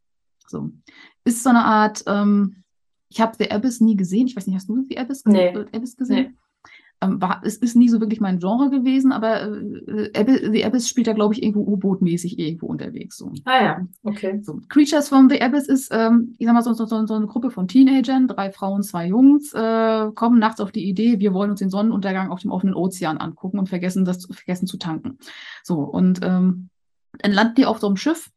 So. Ist so eine Art, ähm, ich habe The Abyss nie gesehen. Ich weiß nicht, hast du The Abyss, nee. Abyss gesehen? Nee. Ähm, war, es ist nie so wirklich mein Genre gewesen, aber äh, Abyss, The Abyss spielt da, glaube ich, irgendwo U-Boot-mäßig irgendwo unterwegs. So. Ah ja, okay. So. Creatures from the Abyss ist, ähm, ich sag mal, so, so, so, eine Gruppe von Teenagern, drei Frauen, zwei Jungs, äh, kommen nachts auf die Idee, wir wollen uns den Sonnenuntergang auf dem offenen Ozean angucken und vergessen, das vergessen zu tanken. So, und ähm, dann landen die auf so einem Schiff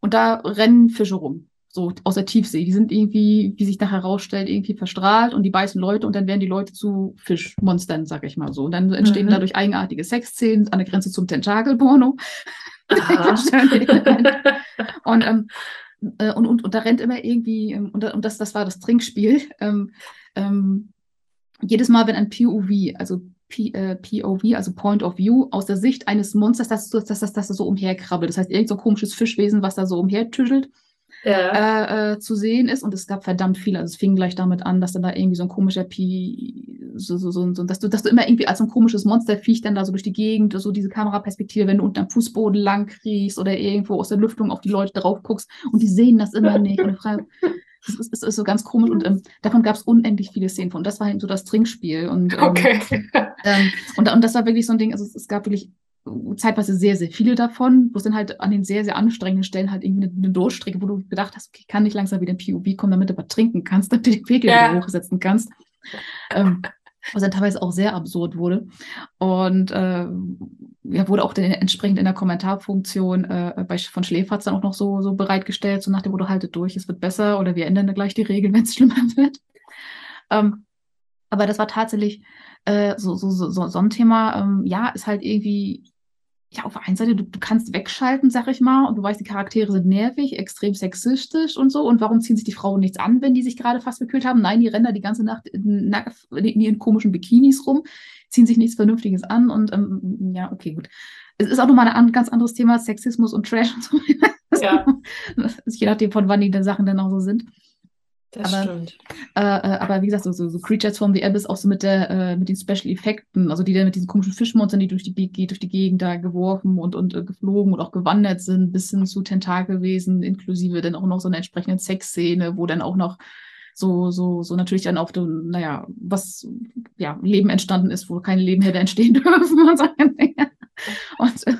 und da rennen Fische rum. So aus der Tiefsee. Die sind irgendwie, wie sich nachher herausstellt, irgendwie verstrahlt und die beißen Leute und dann werden die Leute zu Fischmonstern, sag ich mal so. Und dann entstehen mhm. dadurch eigenartige Sexszenen an der Grenze zum Tentakelporno. und, ähm, äh, und, und, und da rennt immer irgendwie, ähm, und, und das, das war das Trinkspiel. Ähm, ähm, jedes Mal, wenn ein POV, also P, äh, POV, also Point of View, aus der Sicht eines Monsters, das, das, das, das, das so umherkrabbelt. Das heißt, irgend so ein komisches Fischwesen, was da so umhertüschelt, ja. äh, äh, zu sehen ist. Und es gab verdammt viele. Also es fing gleich damit an, dass dann da irgendwie so ein komischer P, so, so, so, so dass du, dass du immer irgendwie als so ein komisches Monsterviech dann da so durch die Gegend, so diese Kameraperspektive, wenn du unter dem Fußboden lang kriechst oder irgendwo aus der Lüftung auf die Leute drauf guckst und die sehen das immer nicht. Und du fragst, das ist, ist, ist so ganz komisch und ähm, davon gab es unendlich viele Szenen von. Und das war halt so das Trinkspiel. Und, ähm, okay. ähm, und, und das war wirklich so ein Ding, also es, es, gab wirklich zeitweise sehr, sehr viele davon, bloß dann halt an den sehr, sehr anstrengenden Stellen halt irgendwie eine, eine Durchstrecke, wo du gedacht hast, okay, kann nicht langsam wieder in POV kommen, damit du was trinken kannst, damit du den Pegel ja. wieder hochsetzen kannst. Ähm, was dann teilweise auch sehr absurd wurde. Und äh, ja, wurde auch den, entsprechend in der Kommentarfunktion äh, bei, von Schläferz dann auch noch so, so bereitgestellt, so nach dem Motto, haltet durch, es wird besser oder wir ändern gleich die Regeln, wenn es schlimmer wird. Ähm, aber das war tatsächlich äh, so, so, so, so ein Thema, ähm, ja, ist halt irgendwie ja, auf der einen Seite, du, du kannst wegschalten, sag ich mal, und du weißt, die Charaktere sind nervig, extrem sexistisch und so. Und warum ziehen sich die Frauen nichts an, wenn die sich gerade fast bekühlt haben? Nein, die rennen da die ganze Nacht in, in ihren komischen Bikinis rum, ziehen sich nichts Vernünftiges an und ähm, ja, okay, gut. Es ist auch nochmal ein ganz anderes Thema, Sexismus und Trash und so. Ja. je nachdem, von wann die Sachen dann auch so sind. Das aber, stimmt. Äh, äh, aber wie gesagt, so, so, so, Creatures from the Abyss auch so mit der, äh, mit den Special Effekten, also die dann mit diesen komischen Fischmonstern, die durch die, durch die Gegend da geworfen und, und äh, geflogen und auch gewandert sind, bis hin zu Tentakelwesen, inklusive dann auch noch so eine entsprechende Sexszene, wo dann auch noch so, so, so natürlich dann auf dem, naja, was, ja, Leben entstanden ist, wo keine Leben hätte entstehen dürfen und so. Und, äh,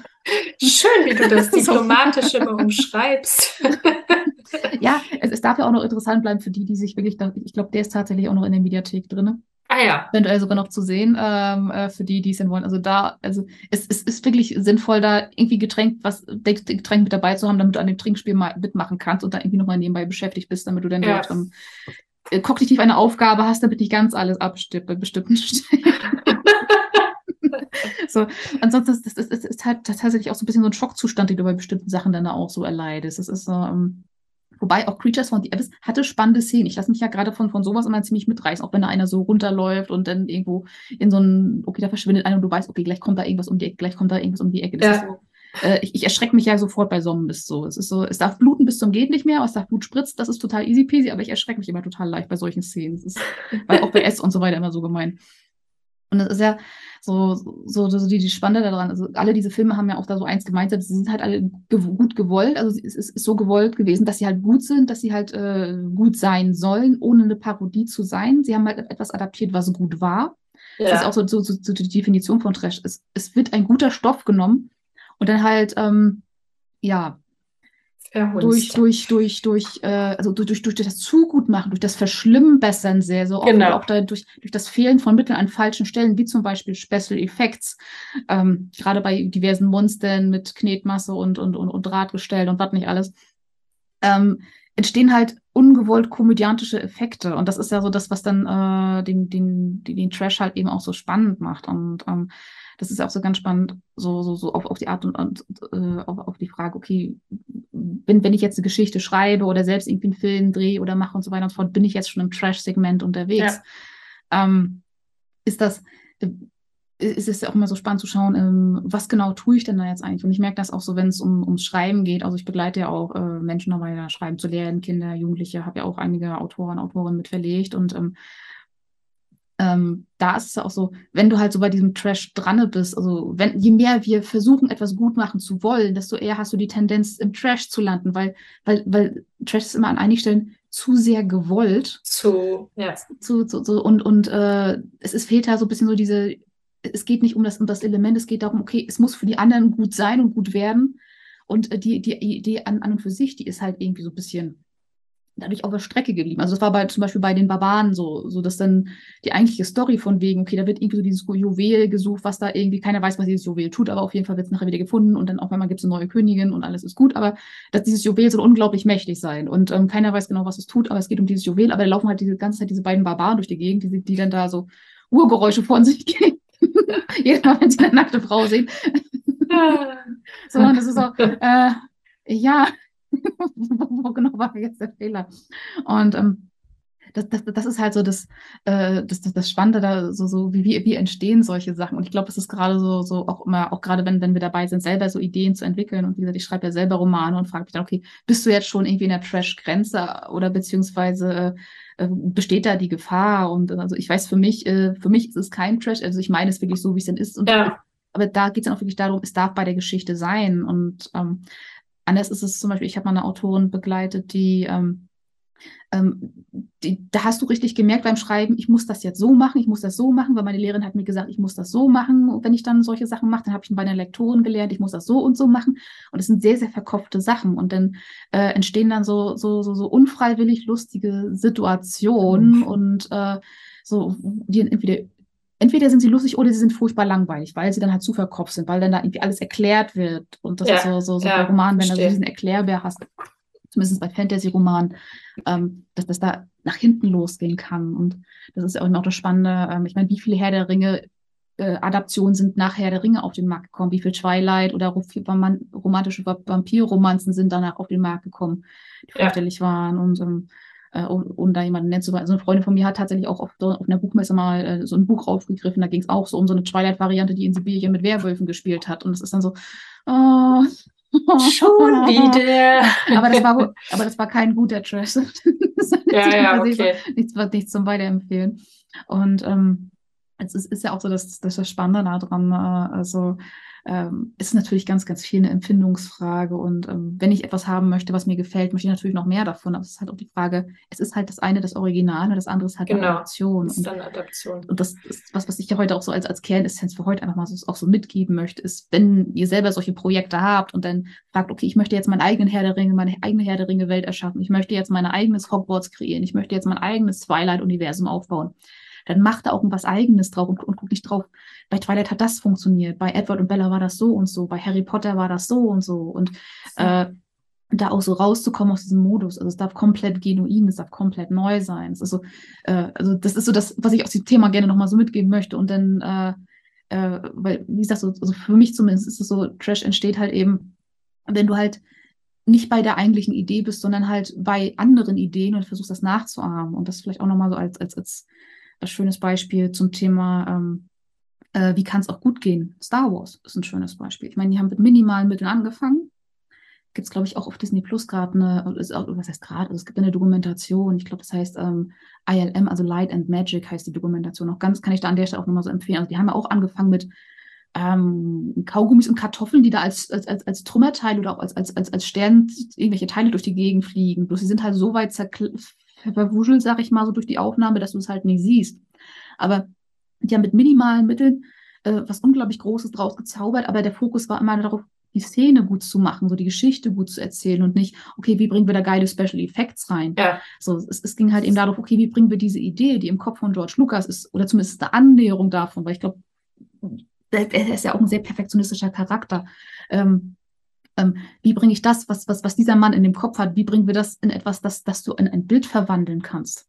Schön, wie du das diplomatisch immer umschreibst. ja, es, es, darf ja auch noch interessant bleiben für die, die sich wirklich, da, ich glaube, der ist tatsächlich auch noch in der Mediathek drin. Ah ja. Eventuell sogar noch zu sehen, ähm, äh, für die, die es denn wollen. Also da, also es, es ist wirklich sinnvoll, da irgendwie Getränk, was Getränk mit dabei zu haben, damit du an dem Trinkspiel mal mitmachen kannst und da irgendwie nochmal nebenbei beschäftigt bist, damit du dann ja. dort ähm, äh, kognitiv eine Aufgabe hast, damit nicht ganz alles abstimmt bei bestimmten Stellen. so, ansonsten ist das, ist, ist halt tatsächlich auch so ein bisschen so ein Schockzustand, den du bei bestimmten Sachen dann auch so erleidest. Das ist so, ähm, Wobei auch Creatures von the Abyss hatte spannende Szenen. Ich lasse mich ja gerade von, von sowas immer ziemlich mitreißen, auch wenn da einer so runterläuft und dann irgendwo in so ein, okay, da verschwindet einer und du weißt, okay, gleich kommt da irgendwas um die Ecke, gleich kommt da irgendwas um die Ecke. Das ja. so, äh, ich, ich erschrecke mich ja sofort bei Zombies so. Es ist so, es darf bluten bis zum geht nicht mehr, es darf Blut spritzt, das ist total easy peasy, aber ich erschrecke mich immer total leicht bei solchen Szenen. Das ist weil auch bei S und so weiter immer so gemein. Und das ist ja so, so, so die, die Spannende daran. Also alle diese Filme haben ja auch da so eins gemeinsam, sie sind halt alle gew gut gewollt. Also es ist, ist, so gewollt gewesen, dass sie halt gut sind, dass sie halt äh, gut sein sollen, ohne eine Parodie zu sein. Sie haben halt etwas adaptiert, was gut war. Ja. Das ist auch so, so, so, so, die Definition von Trash. Es, es wird ein guter Stoff genommen und dann halt, ähm, ja, durch, durch, durch, durch, äh, also durch, durch, durch das Zugutmachen, durch das Verschlimmbessern sehr, so genau. auch da, durch, durch das Fehlen von Mitteln an falschen Stellen, wie zum Beispiel Special Effects, ähm, gerade bei diversen Monstern mit Knetmasse und, und, und, und Drahtgestell und was nicht alles, ähm, entstehen halt ungewollt komödiantische Effekte. Und das ist ja so das, was dann äh, den, den, den, den Trash halt eben auch so spannend macht. Und ähm, das ist auch so ganz spannend, so, so, so auf, auf die Art und, und äh, auf, auf die Frage, okay, wenn, wenn ich jetzt eine Geschichte schreibe oder selbst irgendwie einen Film drehe oder mache und so weiter und so fort, bin ich jetzt schon im Trash-Segment unterwegs. Ja. Ähm, ist das, ist es ja auch immer so spannend zu schauen, ähm, was genau tue ich denn da jetzt eigentlich? Und ich merke das auch so, wenn es um, ums Schreiben geht. Also ich begleite ja auch äh, Menschen dabei, da schreiben zu lernen, Kinder, Jugendliche, habe ja auch einige Autoren, Autorinnen mit verlegt und ähm, ähm, da ist es ja auch so, wenn du halt so bei diesem Trash dran bist, also wenn, je mehr wir versuchen, etwas gut machen zu wollen, desto eher hast du die Tendenz, im Trash zu landen, weil, weil, weil Trash ist immer an einigen Stellen zu sehr gewollt. Zu, ja. Zu, zu, zu und, und äh, es ist, fehlt da so ein bisschen so diese, es geht nicht um das, um das Element, es geht darum, okay, es muss für die anderen gut sein und gut werden. Und äh, die, die Idee an, an und für sich, die ist halt irgendwie so ein bisschen dadurch auf der Strecke geblieben. Also das war bei, zum Beispiel bei den Barbaren so, so dass dann die eigentliche Story von wegen, okay, da wird irgendwie so dieses Juwel gesucht, was da irgendwie, keiner weiß, was dieses Juwel tut, aber auf jeden Fall wird es nachher wieder gefunden und dann auch einmal gibt es eine neue Königin und alles ist gut, aber dass dieses Juwel soll unglaublich mächtig sein und ähm, keiner weiß genau, was es tut, aber es geht um dieses Juwel, aber da laufen halt diese ganze Zeit diese beiden Barbaren durch die Gegend, die, die dann da so Urgeräusche von sich geben. Jedes Mal, wenn sie eine nackte Frau sehen. so, und das ist so, äh, ja, wo genau war jetzt der Fehler? Und ähm, das, das, das ist halt so das, äh, das, das, das Spannende da, so, so wie, wie, wie entstehen solche Sachen. Und ich glaube, das ist gerade so, so auch immer, auch gerade wenn, wenn wir dabei sind, selber so Ideen zu entwickeln. Und wie gesagt, ich schreibe ja selber Romane und frage mich dann, okay, bist du jetzt schon irgendwie in der Trash-Grenze oder beziehungsweise äh, besteht da die Gefahr? Und also ich weiß für mich, äh, für mich ist es kein Trash, also ich meine es wirklich so, wie es denn ist. Und ja. Aber da geht es dann auch wirklich darum, es darf bei der Geschichte sein. Und ähm, Anders ist es zum Beispiel, ich habe mal eine Autorin begleitet, die, ähm, ähm, die, da hast du richtig gemerkt beim Schreiben, ich muss das jetzt so machen, ich muss das so machen, weil meine Lehrerin hat mir gesagt, ich muss das so machen. Und wenn ich dann solche Sachen mache, dann habe ich bei einer Lektorin gelernt, ich muss das so und so machen. Und es sind sehr, sehr verkopfte Sachen. Und dann äh, entstehen dann so, so, so, so unfreiwillig lustige Situationen mhm. und äh, so, die entweder entweder sind sie lustig oder sie sind furchtbar langweilig, weil sie dann halt zu verkopft sind, weil dann da irgendwie alles erklärt wird. Und das ja, ist so, so, so ja, bei Romanen, wenn du diesen Erklärbär hast, zumindest bei Fantasy-Romanen, ähm, dass das da nach hinten losgehen kann. Und das ist ja auch immer auch das Spannende. Ähm, ich meine, wie viele Herr der Ringe äh, Adaptionen sind nach Herr der Ringe auf den Markt gekommen? Wie viel Twilight oder romantische Vampirromanzen sind danach auf den Markt gekommen, die ja. waren und ähm, äh, um, um, da jemanden nennen zu Also eine Freundin von mir hat tatsächlich auch auf, auf einer Buchmesse mal äh, so ein Buch aufgegriffen. Da ging es auch so um so eine Twilight-Variante, die in Sibirien mit Werwölfen gespielt hat. Und es ist dann so, oh, Schon wieder. aber, das war, aber das war kein guter Trash. ja, ja, okay. Nichts, nichts zum Weiterempfehlen. Und ähm, es ist, ist ja auch so, dass, dass das Spannende daran, äh, also ähm, ist natürlich ganz, ganz viel eine Empfindungsfrage. Und ähm, wenn ich etwas haben möchte, was mir gefällt, möchte ich natürlich noch mehr davon. Aber es ist halt auch die Frage, es ist halt das eine das Original und das andere ist halt genau, Adaption. Ist dann Adaption. Und, und das ist was, was ich ja heute auch so als, als Kernessenz für heute einfach mal so, auch so mitgeben möchte, ist, wenn ihr selber solche Projekte habt und dann fragt, okay, ich möchte jetzt meinen eigenen Herr der Ringe, meine eigene Herr der Ringe Welt erschaffen, ich möchte jetzt mein eigenes Hogwarts kreieren, ich möchte jetzt mein eigenes Twilight-Universum aufbauen dann macht er auch was Eigenes drauf und, und guckt nicht drauf. Bei Twilight hat das funktioniert, bei Edward und Bella war das so und so, bei Harry Potter war das so und so. Und äh, da auch so rauszukommen aus diesem Modus. Also es darf komplett genuin, es darf komplett neu sein. Es ist so, äh, also das ist so das, was ich aus dem Thema gerne nochmal so mitgeben möchte. Und dann, äh, äh, weil, wie gesagt, so, also für mich zumindest ist es so, Trash entsteht halt eben, wenn du halt nicht bei der eigentlichen Idee bist, sondern halt bei anderen Ideen und versuchst das nachzuahmen. Und das vielleicht auch nochmal so als, als, als ein schönes Beispiel zum Thema, ähm, äh, wie kann es auch gut gehen. Star Wars ist ein schönes Beispiel. Ich meine, die haben mit minimalen Mitteln angefangen. Gibt es, glaube ich, auch auf Disney Plus gerade eine, ist auch, was heißt gerade, also es gibt eine Dokumentation, ich glaube, das heißt ähm, ILM, also Light and Magic heißt die Dokumentation. Auch ganz kann ich da an der Stelle auch nochmal so empfehlen. Also die haben ja auch angefangen mit ähm, Kaugummis und Kartoffeln, die da als, als, als, als Trümmerteile oder auch als, als, als, als Stern irgendwelche Teile durch die Gegend fliegen. Bloß sie sind halt so weit verwuschelt, sag ich mal, so durch die Aufnahme, dass du es halt nicht siehst. Aber die haben mit minimalen Mitteln äh, was unglaublich Großes draus gezaubert, aber der Fokus war immer darauf, die Szene gut zu machen, so die Geschichte gut zu erzählen und nicht, okay, wie bringen wir da geile Special Effects rein? Ja. So, es, es ging halt eben darauf, okay, wie bringen wir diese Idee, die im Kopf von George Lucas ist, oder zumindest eine Annäherung davon, weil ich glaube, er ist ja auch ein sehr perfektionistischer Charakter. Ähm, ähm, wie bringe ich das, was, was, was dieser Mann in dem Kopf hat, wie bringen wir das in etwas, das, das du in ein Bild verwandeln kannst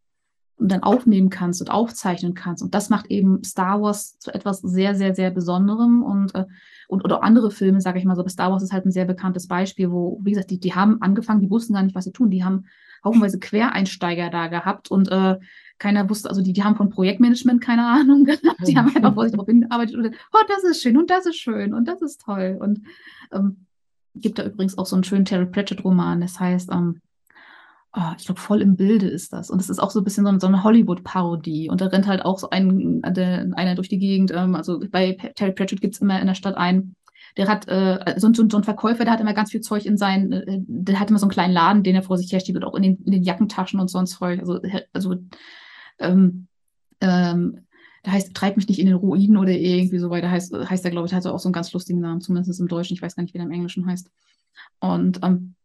und dann aufnehmen kannst und aufzeichnen kannst. Und das macht eben Star Wars zu etwas sehr, sehr, sehr Besonderem und, äh, und oder andere Filme, sage ich mal so. Aber Star Wars ist halt ein sehr bekanntes Beispiel, wo, wie gesagt, die, die haben angefangen, die wussten gar nicht, was sie tun. Die haben haufenweise Quereinsteiger da gehabt und äh, keiner wusste, also die, die haben von Projektmanagement keine Ahnung gehabt. Die haben einfach vor sich drauf hingearbeitet und oh, das ist schön und das ist schön und das ist toll. Und ähm, gibt da übrigens auch so einen schönen Terry Pratchett-Roman, das heißt, ähm, oh, ich glaube, voll im Bilde ist das. Und es ist auch so ein bisschen so, eine, so eine Hollywood-Parodie. Und da rennt halt auch so ein, der, einer durch die Gegend. Ähm, also bei Terry Pratchett gibt es immer in der Stadt einen, der hat äh, so, so, so ein Verkäufer, der hat immer ganz viel Zeug in seinen, äh, der hat immer so einen kleinen Laden, den er vor sich und auch in den, in den Jackentaschen und sonst Zeug. Also, also ähm, ähm, der heißt, treib mich nicht in den Ruinen oder irgendwie so weiter, heißt, heißt er, glaube ich, hat auch so einen ganz lustigen Namen, zumindest im Deutschen, ich weiß gar nicht, wie der im Englischen heißt. Und ähm,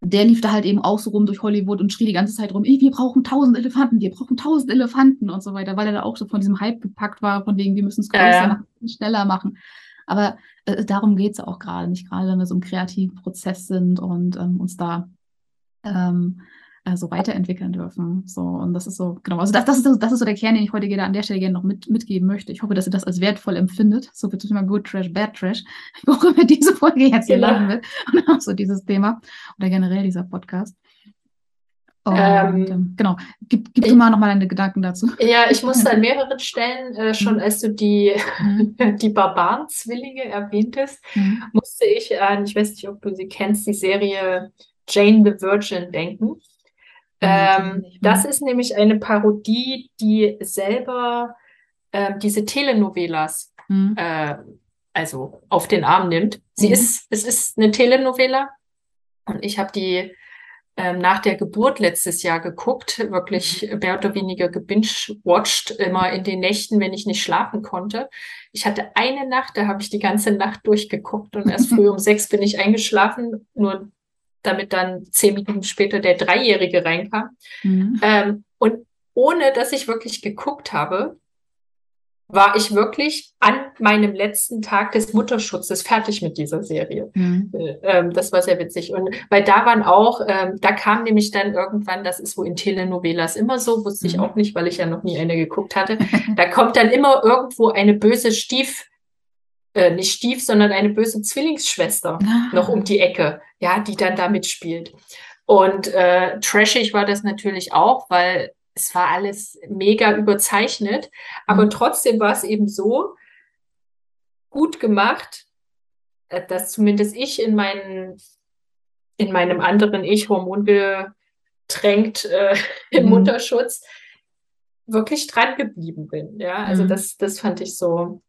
der lief da halt eben auch so rum durch Hollywood und schrie die ganze Zeit rum, wir brauchen tausend Elefanten, wir brauchen tausend Elefanten und so weiter, weil er da auch so von diesem Hype gepackt war, von wegen, wir müssen es größer ja, ja. machen, schneller machen. Aber äh, darum geht es auch gerade nicht, gerade wenn wir so im kreativen Prozess sind und ähm, uns da ähm, äh, so weiterentwickeln dürfen. So, und das ist so, genau, also das, das, ist, das ist so der Kern, den ich heute an der Stelle gerne noch mit, mitgeben möchte. Ich hoffe, dass ihr das als wertvoll empfindet. So wird es immer Good Trash, Bad Trash. Wo immer diese Folge jetzt hier genau. landen wird. Und auch so dieses Thema oder generell dieser Podcast. Und, ähm, ähm, genau. Gib, gib ich, du mal nochmal deine Gedanken dazu. Ja, ich musste an mehreren Stellen äh, schon, mhm. als du die, mhm. die Barbaren-Zwillinge erwähntest, mhm. musste ich an, ich weiß nicht, ob du sie kennst, die Serie Jane the Virgin denken. Ähm, das ist nämlich eine Parodie, die selber äh, diese Telenovelas mhm. äh, also auf den Arm nimmt. Sie mhm. ist, es ist eine Telenovela und ich habe die ähm, nach der Geburt letztes Jahr geguckt, wirklich mehr oder weniger gebingewatcht, immer in den Nächten, wenn ich nicht schlafen konnte. Ich hatte eine Nacht, da habe ich die ganze Nacht durchgeguckt und erst früh um sechs bin ich eingeschlafen. Nur damit dann zehn Minuten später der Dreijährige reinkam. Mhm. Ähm, und ohne dass ich wirklich geguckt habe, war ich wirklich an meinem letzten Tag des Mutterschutzes fertig mit dieser Serie. Mhm. Ähm, das war sehr witzig. Und weil da waren auch, ähm, da kam nämlich dann irgendwann, das ist wo in Telenovelas immer so, wusste mhm. ich auch nicht, weil ich ja noch nie eine geguckt hatte. da kommt dann immer irgendwo eine böse Stief, äh, nicht Stief, sondern eine böse Zwillingsschwester ah. noch um die Ecke, ja, die dann da mitspielt. Und äh, trashig war das natürlich auch, weil es war alles mega überzeichnet, aber mhm. trotzdem war es eben so gut gemacht, äh, dass zumindest ich in meinen in meinem anderen Ich hormongetränkt äh, im mhm. Mutterschutz wirklich dran geblieben bin. Ja, also mhm. das, das fand ich so,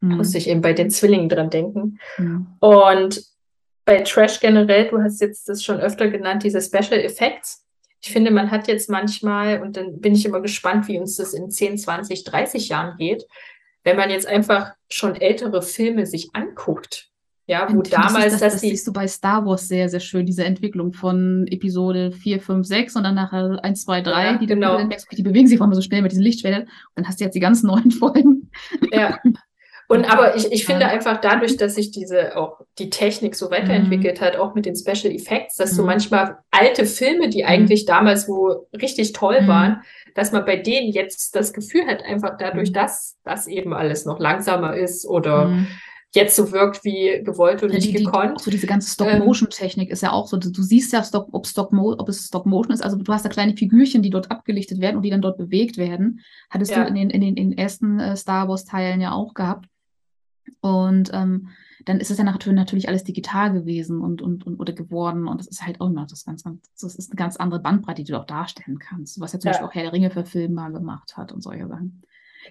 mhm. musste ich eben bei den Zwillingen dran denken. Mhm. Und bei Trash generell, du hast jetzt das schon öfter genannt, diese Special Effects. Ich finde, man hat jetzt manchmal, und dann bin ich immer gespannt, wie uns das in 10, 20, 30 Jahren geht, wenn man jetzt einfach schon ältere Filme sich anguckt. Ja, wo damals das, das, das siehst du bei Star Wars sehr, sehr schön, diese Entwicklung von Episode 4, 5, 6 und dann nachher 1, 2, 3, ja, die, genau. die bewegen sich vor allem so schnell mit diesen Lichtschwellen. Und dann hast du jetzt die ganzen neuen Folgen. Ja, Und aber ich, ich finde einfach dadurch, dass sich diese auch die Technik so weiterentwickelt mhm. hat, auch mit den Special Effects, dass mhm. so manchmal alte Filme, die mhm. eigentlich mhm. damals wo richtig toll mhm. waren, dass man bei denen jetzt das Gefühl hat, einfach dadurch, mhm. dass das eben alles noch langsamer ist oder jetzt so wirkt wie gewollt und ja, nicht die, gekonnt. so diese ganze Stop-Motion-Technik ist ja auch so, du, du siehst ja, Stop, ob, Stop ob es Stop-Motion ist, also du hast da kleine Figürchen, die dort abgelichtet werden und die dann dort bewegt werden. Hattest ja. du in den, in den, in den ersten äh, Star Wars-Teilen ja auch gehabt. Und ähm, dann ist es ja natürlich alles digital gewesen und, und, und oder geworden. Und das ist halt auch noch das ganz, ganz, das ist eine ganz andere Bandbreite, die du auch darstellen kannst. Was ja zum ja. Beispiel auch Herr der Ringe für Film mal gemacht hat und solche Sachen.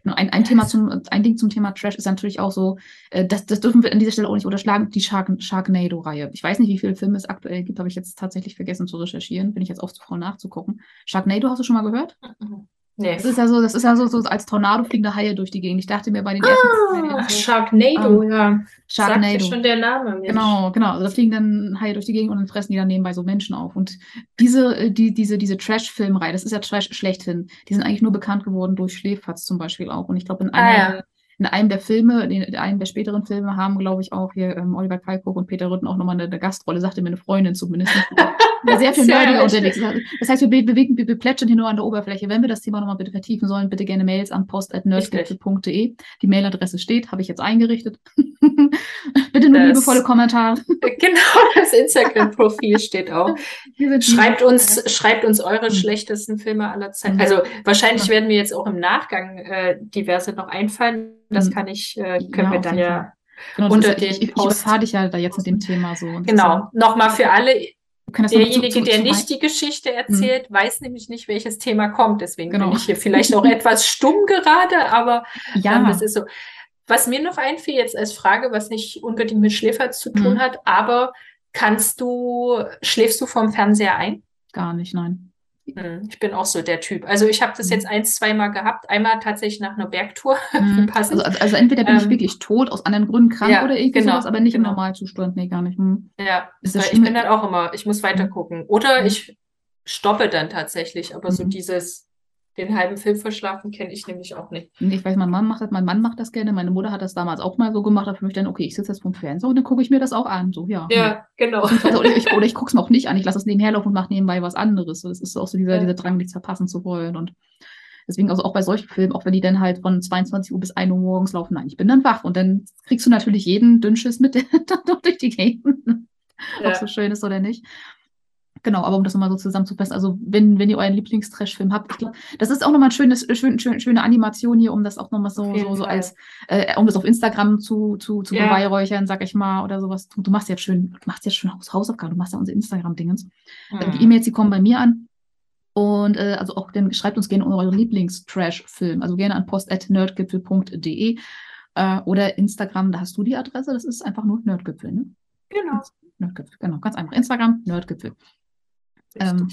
Genau, ein, ein Thema zum, ein Ding zum Thema Trash ist natürlich auch so, äh, das, das dürfen wir an dieser Stelle auch nicht unterschlagen, die Shark, Sharknado-Reihe. Ich weiß nicht, wie viele Filme es aktuell gibt, habe ich jetzt tatsächlich vergessen zu recherchieren, bin ich jetzt auch zu Frau nachzugucken. Sharknado hast du schon mal gehört? Mhm. Nee. Das ist ja so, das ist ja so, so als Tornado fliegende Haie durch die Gegend. Ich dachte mir bei den ersten ah, Sharknado, ähm, ja. Sharknado. Sagt schon der Name. Mensch. Genau, genau. Also da fliegen dann Haie durch die Gegend und dann fressen die dann nebenbei so Menschen auf. Und diese, äh, die, diese, diese Trash-Filmreihe, das ist ja Trash schlechthin. Die sind eigentlich nur bekannt geworden durch Schläferz zum Beispiel auch. Und ich glaube, in einer, ah, ja in einem der Filme, in einem der späteren Filme haben, glaube ich, auch hier ähm, Oliver Kalkow und Peter Rütten auch nochmal eine, eine Gastrolle, sagte mir eine Freundin zumindest. sehr viel nerdiger unterwegs. Das heißt, wir bewegen, wir, wir plätschern hier nur an der Oberfläche. Wenn wir das Thema nochmal bitte vertiefen sollen, bitte gerne Mails an post.nerdgipfel.de. Die Mailadresse steht, habe ich jetzt eingerichtet. bitte nur das, liebevolle Kommentare. genau, das Instagram-Profil steht auch. Schreibt uns, schreibt uns eure hm. schlechtesten Filme aller Zeiten. Also wahrscheinlich werden mir jetzt auch im Nachgang äh, diverse noch einfallen das hm. kann ich, äh, können ja, wir dann ja genau, unter den ich, ich. Ich dich ja da jetzt mit dem Thema so. Genau, nochmal für alle. Derjenige, der nicht die Geschichte hm. erzählt, mhm. weiß nämlich nicht, welches Thema kommt. Deswegen genau. bin ich hier vielleicht auch etwas stumm gerade, aber ja. Ähm, das ist so. Was mir noch einfiel jetzt als Frage, was nicht unbedingt mit Schläfer zu tun mhm. hat, aber kannst du, schläfst du vom Fernseher ein? Gar nicht, nein. Hm, ich bin auch so der Typ. Also ich habe das jetzt ein, zweimal gehabt. Einmal tatsächlich nach einer Bergtour. Mhm. Also, also, entweder bin ähm, ich wirklich tot, aus anderen Gründen krank ja, oder irgendwie genau, sowas, aber nicht genau. im Normalzustand. Nee, gar nicht. Hm. Ja, ich bin dann auch immer, ich muss weiter gucken. Oder mhm. ich stoppe dann tatsächlich, aber mhm. so dieses den halben Film verschlafen kenne ich nämlich auch nicht. Ich weiß, mein Mann macht das, mein Mann macht das gerne. Meine Mutter hat das damals auch mal so gemacht. Da für mich dann, okay, ich sitze jetzt vom Fernseher und dann gucke ich mir das auch an. So, ja. Ja, genau. Also, oder ich, ich gucke es mir auch nicht an. Ich lasse es nebenher laufen und mache nebenbei was anderes. So, das ist auch so dieser, ja. dieser Drang, nichts verpassen zu wollen. Und deswegen, also auch bei solchen Filmen, auch wenn die dann halt von 22 Uhr bis 1 Uhr morgens laufen, nein, ich bin dann wach. Und dann kriegst du natürlich jeden Dünnschiss mit, der dann durch die Gegend. Ja. Ob so schön ist oder nicht. Genau, aber um das nochmal so zusammenzufassen, also wenn, wenn ihr euren Lieblingstrash-Film habt, ich glaube, das ist auch nochmal ein schönes, schön, schön, schöne Animation hier, um das auch nochmal so, so, so als, äh, um das auf Instagram zu, zu, zu ja. beweihräuchern, sag ich mal, oder sowas. Du, du machst jetzt schön, du machst jetzt schön Hausaufgaben, du machst ja unsere Instagram-Dingens. Mhm. Die E-Mails, die kommen bei mir an. Und äh, also auch dann schreibt uns gerne eure Lieblings-Trash-Film. Also gerne an post.nerdgipfel.de äh, oder Instagram, da hast du die Adresse, das ist einfach nur Nerdgipfel, ne? Genau. Nerdgipfel, genau, ganz einfach. Instagram, Nerdgipfel. Ähm,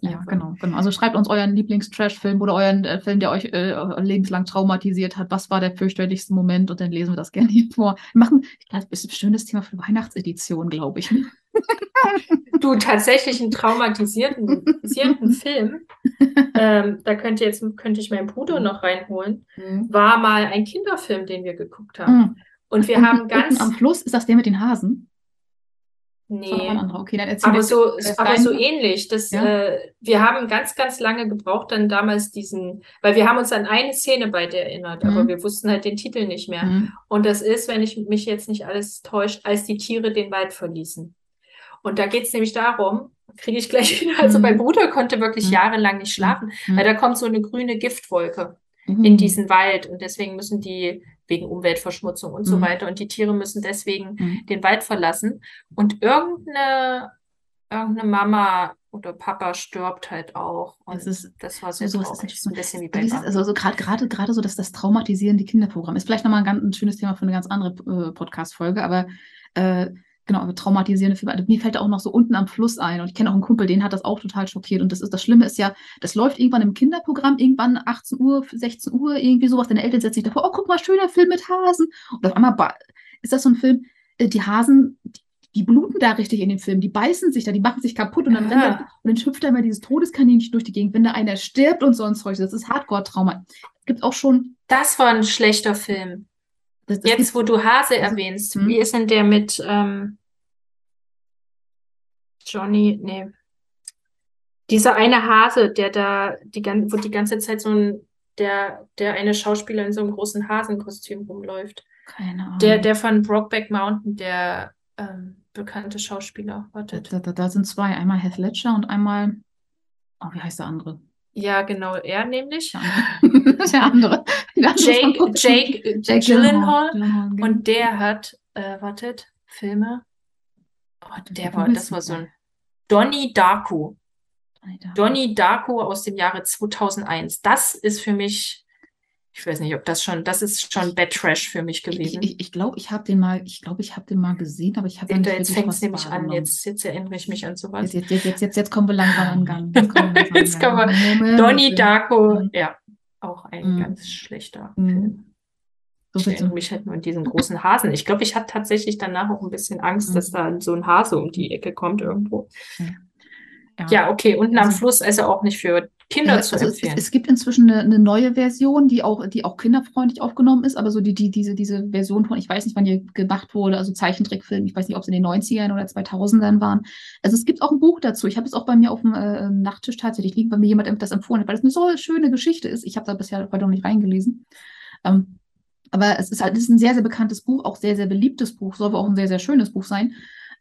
ja, genau, genau. Also schreibt uns euren Lieblings-Trash-Film oder euren äh, Film, der euch äh, lebenslang traumatisiert hat. Was war der fürchterlichste Moment? Und dann lesen wir das gerne hier vor. Wir machen, ich glaube, das ist ein schönes Thema für Weihnachtsedition, glaube ich. du tatsächlich einen traumatisierenden Film, ähm, da könnte jetzt könnte ich meinen Bruder noch reinholen, mhm. war mal ein Kinderfilm, den wir geguckt haben. Mhm. Und wir haben ganz am Fluss ist das der mit den Hasen? Nee. Okay, dann aber so, aber so ähnlich. Das, ja. äh, wir haben ganz, ganz lange gebraucht, dann damals diesen, weil wir haben uns an eine Szene bei der erinnert, mhm. aber wir wussten halt den Titel nicht mehr. Mhm. Und das ist, wenn ich mich jetzt nicht alles täuscht, als die Tiere den Wald verließen. Und da geht es nämlich darum, kriege ich gleich wieder, also mhm. mein Bruder konnte wirklich mhm. jahrelang nicht schlafen, mhm. weil da kommt so eine grüne Giftwolke mhm. in diesen Wald und deswegen müssen die wegen Umweltverschmutzung und mhm. so weiter. Und die Tiere müssen deswegen mhm. den Wald verlassen. Und irgendeine, irgendeine Mama oder Papa stirbt halt auch. Und das, ist, das war sehr so, traurig. Ist so ein bisschen wie bei dieses, Also so gerade gerade gerade so, dass das traumatisierende Kinderprogramm ist vielleicht nochmal ein ganz ein schönes Thema für eine ganz andere äh, Podcast-Folge, aber äh, genau, also traumatisierende Filme. Also mir fällt auch noch so unten am Fluss ein und ich kenne auch einen Kumpel, den hat das auch total schockiert. Und das ist das Schlimme ist ja, das läuft irgendwann im Kinderprogramm, irgendwann 18 Uhr, 16 Uhr, irgendwie sowas. Deine Eltern setzen sich davor, oh, guck mal, schöner Film mit Hasen. Und auf einmal ist das so ein Film, äh, die Hasen, die, die bluten da richtig in dem Film, die beißen sich da, die machen sich kaputt und dann, rennt da, und dann hüpft da immer dieses Todeskaninchen durch die Gegend, wenn da einer stirbt und so ein Zeug. Das ist Hardcore-Trauma. Es gibt auch schon. Das war ein schlechter Film. Das, das Jetzt, wo du Hase erwähnst, hm? wie ist denn der mit, ähm, Johnny, nee. Dieser eine Hase, der da, die, wo die ganze Zeit so ein, der, der eine Schauspieler in so einem großen Hasenkostüm rumläuft. Keine Ahnung. Der, der von Brokeback Mountain, der ähm, bekannte Schauspieler. Wartet. Da, da, da, sind zwei. Einmal Heath Ledger und einmal, oh, wie heißt der andere? Ja, genau, er nämlich. der andere. Jake, Jake, Jake Gyllenhaal. Genau. Und der hat, äh, wartet, Filme. Oh, der war, das war so ein Donnie Darko. Donnie Darko aus dem Jahre 2001. Das ist für mich, ich weiß nicht, ob das schon, das ist schon Bad Trash für mich gewesen. Ich glaube, ich, glaub, ich habe den mal, ich glaube, ich habe den mal gesehen, aber ich habe ja, Jetzt fängt es nämlich an, jetzt, jetzt erinnere ich mich an sowas. Jetzt, jetzt, jetzt, jetzt, jetzt kommen wir langsam an Gang. Jetzt kommen wir, jetzt kommen wir. Donnie Darko, ja, auch ein mhm. ganz schlechter mhm. Film. So ich erinnere mich halt nur an diesen großen Hasen. Ich glaube, ich hatte tatsächlich danach auch ein bisschen Angst, mhm. dass da so ein Hase um die Ecke kommt irgendwo. Ja, ja okay, unten also, am Fluss, also auch nicht für Kinder äh, zu also empfehlen. Es, es, gibt inzwischen eine, eine, neue Version, die auch, die auch kinderfreundlich aufgenommen ist, aber so die, die, diese, diese Version von, ich weiß nicht, wann die gemacht wurde, also Zeichentrickfilm, ich weiß nicht, ob es in den 90ern oder 2000ern waren. Also es gibt auch ein Buch dazu. Ich habe es auch bei mir auf dem äh, Nachttisch tatsächlich liegen, weil mir jemand das empfohlen hat, weil es eine so schöne Geschichte ist. Ich habe da bisher heute noch nicht reingelesen. Ähm, aber es ist halt, es ist ein sehr, sehr bekanntes Buch, auch sehr, sehr beliebtes Buch, soll aber auch ein sehr, sehr schönes Buch sein.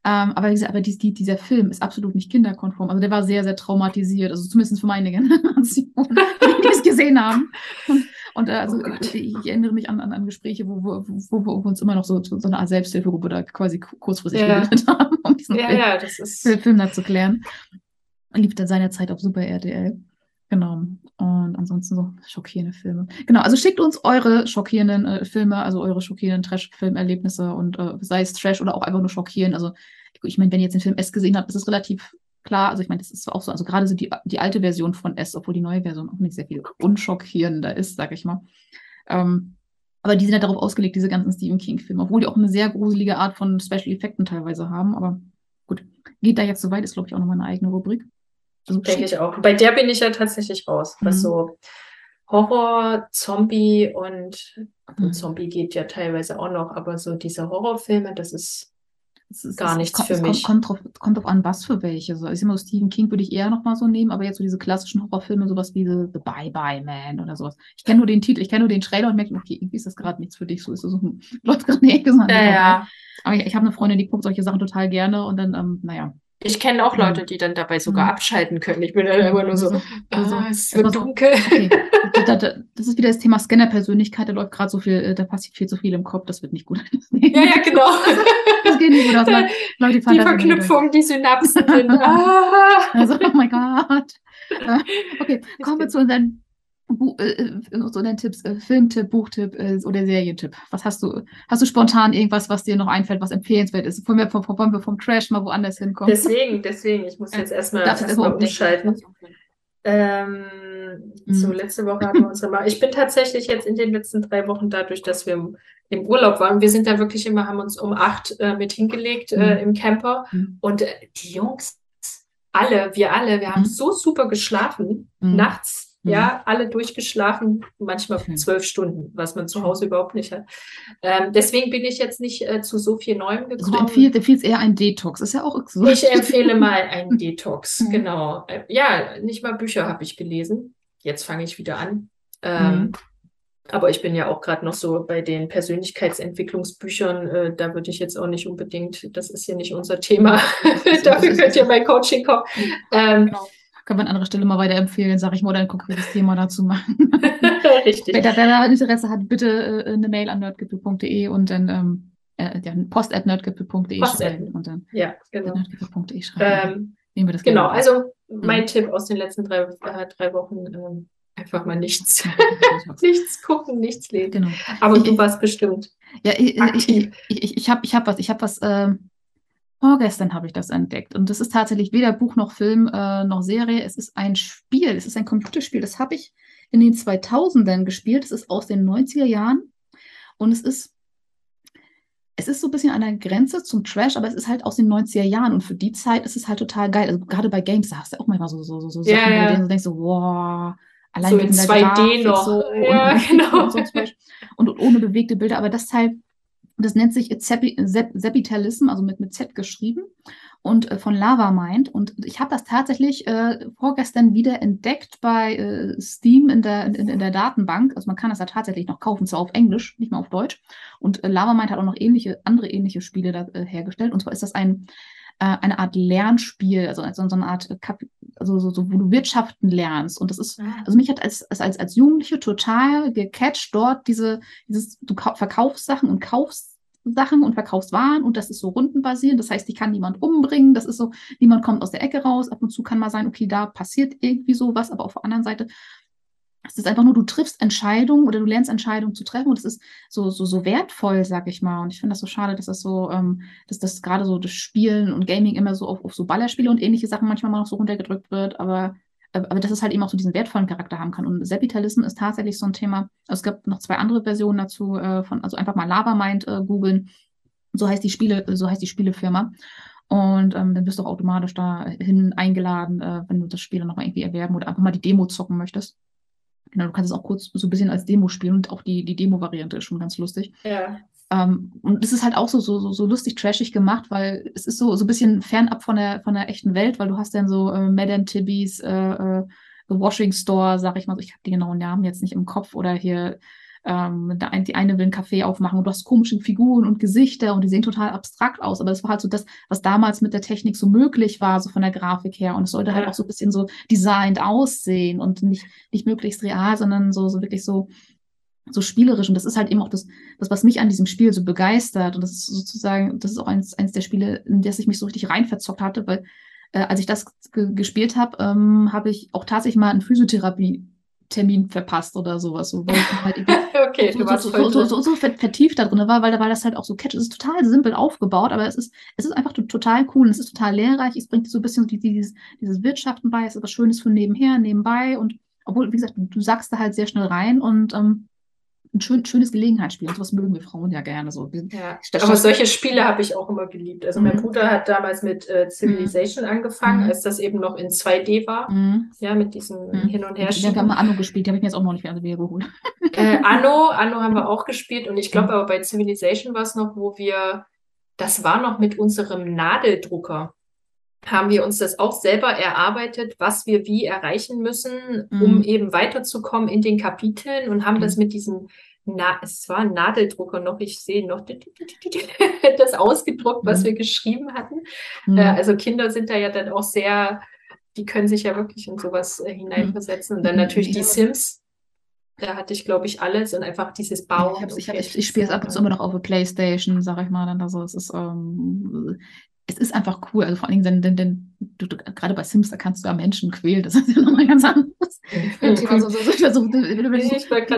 Ähm, aber wie gesagt, aber die, die, dieser Film ist absolut nicht kinderkonform. Also der war sehr, sehr traumatisiert, also zumindest für meine Generation, die es gesehen haben. Und, und äh, also oh ich, ich, erinnere mich an, an, an Gespräche, wo, wo, wo, wo, wir uns immer noch so, so eine Art Selbsthilfegruppe da quasi kurzfristig ja. gebildet haben, um diesen ja, Film, ja, das ist... Film da zu klären. Lief dann seinerzeit auf Super RTL. Genau. Und ansonsten so schockierende Filme. Genau, also schickt uns eure schockierenden äh, Filme, also eure schockierenden Trash-Filmerlebnisse und äh, sei es Trash oder auch einfach nur schockieren. Also ich meine, wenn ihr jetzt den Film S gesehen habt, ist es relativ klar. Also ich meine, das ist auch so. Also gerade so die, die alte Version von S, obwohl die neue Version auch nicht sehr viel unschockierender ist, sag ich mal. Ähm, aber die sind ja darauf ausgelegt, diese ganzen Stephen King-Filme, obwohl die auch eine sehr gruselige Art von Special Effekten teilweise haben. Aber gut, geht da jetzt so weit, ist glaube ich auch nochmal eine eigene Rubrik. Denke ich auch. Bei der bin ich ja tatsächlich raus, was mhm. so Horror, Zombie und, mhm. Zombie geht ja teilweise auch noch, aber so diese Horrorfilme, das ist es ist, gar nichts für mich. Kommt, kommt, drauf, kommt drauf an, was für welche. So, ich immer so Stephen King würde ich eher nochmal so nehmen, aber jetzt so diese klassischen Horrorfilme, sowas wie The, The Bye Bye Man oder sowas. Ich kenne nur den Titel, ich kenne nur den Trailer und merke, okay, irgendwie ist das gerade nichts für dich. So ist es so, läuft gerade in die Ecke. Ja, ja. Aber ich, ich habe eine Freundin, die guckt solche Sachen total gerne und dann, ähm, naja, ich kenne auch Leute, die dann dabei sogar mhm. abschalten können. Ich bin dann immer nur so, also, ah, es wird dunkel. Okay. Das ist wieder das Thema Scanner-Persönlichkeit. Da läuft gerade so viel, äh, da passiert viel zu viel im Kopf. Das wird nicht gut. ja, ja, genau. Das geht nicht gut aus. Leute, die, die Verknüpfung, die Synapsen sind. Ah. Also, oh mein Gott. Okay, kommen wir zu unseren Bu äh, äh, so dein Tipps, äh, Filmtipp, Buchtipp äh, oder Serientipp. Was hast du? Hast du spontan irgendwas, was dir noch einfällt, was empfehlenswert ist? Wollen wir vom, vom, vom Trash mal woanders hinkommen? Deswegen, deswegen, ich muss jetzt erstmal erst umschalten. Ähm, mhm. So, letzte Woche hatten wir unsere Mal. Ich bin tatsächlich jetzt in den letzten drei Wochen dadurch, dass wir im, im Urlaub waren. Wir sind da wirklich immer, haben uns um acht äh, mit hingelegt mhm. äh, im Camper. Mhm. Und äh, die Jungs, alle, wir alle, wir haben mhm. so super geschlafen. Mhm. Nachts Mhm. Ja, alle durchgeschlafen, manchmal mhm. zwölf Stunden, was man zu Hause überhaupt nicht hat. Ähm, deswegen bin ich jetzt nicht äh, zu so viel Neuem gekommen. Also du empfiehlst, empfiehlst eher ein Detox, ist ja auch so. Ich empfehle mal einen Detox, mhm. genau. Äh, ja, nicht mal Bücher habe ich gelesen. Jetzt fange ich wieder an. Ähm, mhm. Aber ich bin ja auch gerade noch so bei den Persönlichkeitsentwicklungsbüchern, äh, da würde ich jetzt auch nicht unbedingt, das ist hier nicht unser Thema. Dafür könnt ihr mein Coaching kommen. Ähm, genau können wir an anderer Stelle mal weiterempfehlen, sage ich mal, oder ein konkretes Thema dazu machen. Richtig. Wer da Interesse hat, bitte äh, eine Mail an nerdgipfel.de und dann ähm, äh, ja, post.nerdgipfel.de schreiben und dann ja, genau. nerdgipfel.de schreiben. Ähm, wir das genau, also mein mhm. Tipp aus den letzten drei, äh, drei Wochen, ähm, einfach mal nichts, nichts gucken, nichts lesen. Genau. Aber ich, du warst bestimmt. Ja, ich, aktiv. ich, ich, ich habe ich hab was, ich habe was, äh, Vorgestern habe ich das entdeckt. Und das ist tatsächlich weder Buch noch Film äh, noch Serie. Es ist ein Spiel. Es ist ein Computerspiel. Das habe ich in den 2000ern gespielt. Es ist aus den 90er Jahren. Und es ist, es ist so ein bisschen an der Grenze zum Trash, aber es ist halt aus den 90er Jahren. Und für die Zeit ist es halt total geil. Also gerade bei Games, da hast du auch manchmal so, so, so, so Sachen, ja. wo du denkst so, wow, allein so in 2D Grafik, noch. So, ja, und, genau. Und, so und ohne bewegte Bilder. Aber das Teil das nennt sich Sepitalism, also mit, mit Z geschrieben und äh, von Lava Mind. Und ich habe das tatsächlich äh, vorgestern wieder entdeckt bei äh, Steam in der, in, in, der Datenbank. Also man kann das ja tatsächlich noch kaufen, zwar auf Englisch, nicht mal auf Deutsch. Und äh, Lava Mind hat auch noch ähnliche, andere ähnliche Spiele da, äh, hergestellt. Und zwar ist das ein äh, eine Art Lernspiel, also, also so eine Art, Kap also so, so, wo du Wirtschaften lernst. Und das ist, ah. also mich hat als, als, als Jugendliche total gecatcht dort diese, dieses, du verkaufst Sachen und kaufst Sachen und verkaufst Waren und das ist so rundenbasierend. Das heißt, die kann niemand umbringen. Das ist so, niemand kommt aus der Ecke raus. Ab und zu kann mal sein, okay, da passiert irgendwie sowas, aber auf der anderen Seite es ist einfach nur, du triffst Entscheidungen oder du lernst Entscheidungen zu treffen und es ist so, so, so wertvoll, sag ich mal. Und ich finde das so schade, dass das so, ähm, dass das gerade so das Spielen und Gaming immer so auf, auf so Ballerspiele und ähnliche Sachen manchmal mal noch so runtergedrückt wird, aber, aber dass es halt eben auch so diesen wertvollen Charakter haben kann. Und Sepitalism ist tatsächlich so ein Thema. Also es gab noch zwei andere Versionen dazu, äh, von, also einfach mal Lava-Mind äh, googeln. So heißt die Spiele, so heißt die Spielefirma. Und ähm, dann bist du auch automatisch dahin eingeladen, äh, wenn du das Spiel nochmal irgendwie erwerben oder einfach mal die Demo zocken möchtest. Genau, du kannst es auch kurz so ein bisschen als Demo spielen und auch die, die Demo-Variante ist schon ganz lustig. Ja. Ähm, und es ist halt auch so, so, so, lustig trashig gemacht, weil es ist so, so ein bisschen fernab von der, von der echten Welt, weil du hast dann so äh, Madame Tibbies, äh, äh, The Washing Store, sag ich mal so, ich habe die genauen Namen jetzt nicht im Kopf, oder hier ähm, die eine will einen Kaffee aufmachen und du hast komische Figuren und Gesichter und die sehen total abstrakt aus. Aber das war halt so das, was damals mit der Technik so möglich war, so von der Grafik her. Und es sollte halt auch so ein bisschen so designed aussehen und nicht, nicht möglichst real, sondern so, so wirklich so, so spielerisch. Und das ist halt eben auch das, das, was mich an diesem Spiel so begeistert. Und das ist sozusagen, das ist auch eins, eins der Spiele, in das ich mich so richtig reinverzockt hatte, weil äh, als ich das gespielt habe, ähm, habe ich auch tatsächlich mal eine Physiotherapie Termin verpasst oder sowas. So, weil ich halt okay, so, du warst so, so, so, so, so vertieft da drin war, weil, weil das halt auch so catch ist. Es ist total simpel aufgebaut, aber es ist, es ist einfach total cool und es ist total lehrreich. Es bringt so ein bisschen dieses, dieses Wirtschaften bei, es ist was Schönes für nebenher, nebenbei und obwohl, wie gesagt, du, du sagst da halt sehr schnell rein und ähm, ein schön, schönes Gelegenheitsspiel. sowas mögen wir Frauen ja gerne. So. Ja, aber solche Spiele habe ich auch immer geliebt. Also mhm. mein Bruder hat damals mit äh, Civilization mhm. angefangen, mhm. als das eben noch in 2D war. Mhm. Ja, mit diesem mhm. Hin- und Her. Wir haben Anno gespielt, die habe ich mir jetzt auch noch nicht mehr wieder geholt. Äh, Anno, Anno haben wir auch gespielt und ich glaube aber bei Civilization war es noch, wo wir, das war noch mit unserem Nadeldrucker haben wir uns das auch selber erarbeitet, was wir wie erreichen müssen, mhm. um eben weiterzukommen in den Kapiteln und haben mhm. das mit diesem, Na es war ein Nadeldrucker noch, ich sehe noch das ausgedruckt, was mhm. wir geschrieben hatten. Mhm. Äh, also Kinder sind da ja dann auch sehr, die können sich ja wirklich in sowas äh, hineinversetzen. Und dann mhm. natürlich die Sims, da hatte ich, glaube ich, alles und einfach dieses Bauen. Ich, ich, ich, ich spiele es ab und zu immer noch auf der Playstation, sage ich mal. Dann also es ist ähm, es ist einfach cool. Also vor allen Dingen, denn, denn, du, du, gerade bei Sims, da kannst du ja Menschen quälen. Das ist ja nochmal ganz anderes. so, so, so,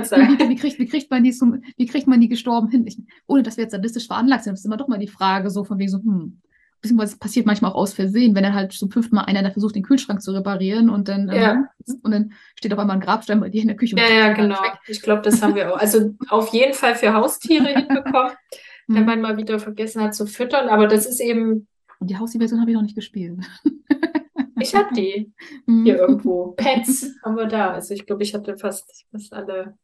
sagen. Wie, kriegt, man die, gestorben hin? Ich, ohne dass wir jetzt sadistisch veranlagt sind, ist immer doch mal die Frage, so von wegen so, hm, beziehungsweise es passiert manchmal auch aus Versehen, wenn dann halt zum fünften Mal einer da versucht, den Kühlschrank zu reparieren und dann, ähm, ja. ähm, und dann steht auf einmal ein Grabstein bei dir in der Küche. Ja, ja, genau. Ich glaube, das haben wir auch. Also auf jeden Fall für Haustiere hinbekommen, wenn mhm. man mal wieder vergessen hat zu füttern. Aber das ist eben. Und die Haustierversion habe ich noch nicht gespielt. Ich habe die mhm. hier irgendwo. Pets haben wir da. Also ich glaube, ich hatte fast, fast alle.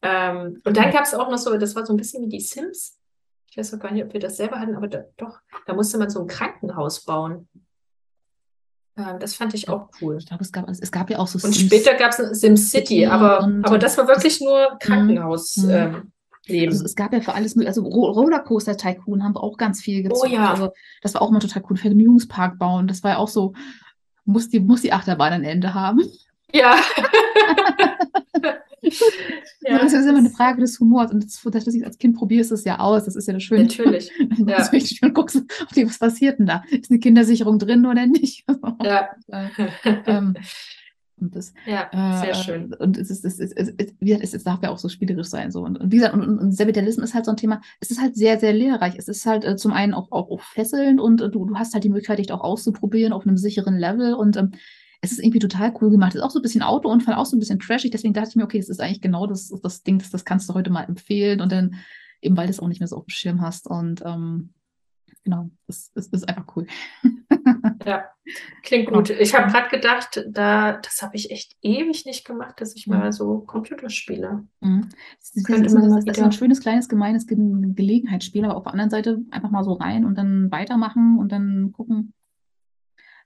Ähm, und dann gab es auch noch so, das war so ein bisschen wie die Sims. Ich weiß auch gar nicht, ob wir das selber hatten, aber da, doch, da musste man so ein Krankenhaus bauen. Ähm, das fand ich auch cool. Ich glaube, es gab, es gab ja auch so Und Sims später gab es SimCity, aber, aber das war wirklich nur Krankenhaus. Mhm. Ähm, Leben. Also es gab ja für alles also Rollercoaster Tycoon haben wir auch ganz viel gezockt. Oh ja. Also das war auch immer total cool. Vergnügungspark bauen, das war ja auch so, muss die, muss die Achterbahn ein Ende haben. Ja. ja, das ist immer eine Frage des Humors. Und das, dass ich als Kind probiere, ist es ja aus. Das ist ja das Schöne. Natürlich. ja. Das richtig schön guckst, okay, was passiert denn da? Ist eine Kindersicherung drin oder nicht? Ja. ähm, und das, ja, sehr äh, schön. Und es, ist, es, ist, es, ist, es, es darf ja auch so spielerisch sein. So. Und, und wie gesagt, und, und Servitalismus ist halt so ein Thema, es ist halt sehr, sehr lehrreich. Es ist halt äh, zum einen auch, auch, auch fesselnd und äh, du, du hast halt die Möglichkeit, dich auch auszuprobieren auf einem sicheren Level. Und ähm, es ist irgendwie total cool gemacht. Es ist auch so ein bisschen Autounfall, auch so ein bisschen trashig. Deswegen dachte ich mir, okay, das ist eigentlich genau das, das Ding, das, das kannst du heute mal empfehlen. Und dann eben, weil du es auch nicht mehr so auf dem Schirm hast. Und ähm, genau, das, das, ist einfach cool. ja, klingt genau. gut. Ich habe gerade gedacht, da, das habe ich echt ewig nicht gemacht, dass ich mhm. mal so Computerspiele. Mhm. Das, ist, Könnte man das, das ist ein schönes, kleines, gemeines Ge Gelegenheitsspiel, aber auf der anderen Seite einfach mal so rein und dann weitermachen und dann gucken,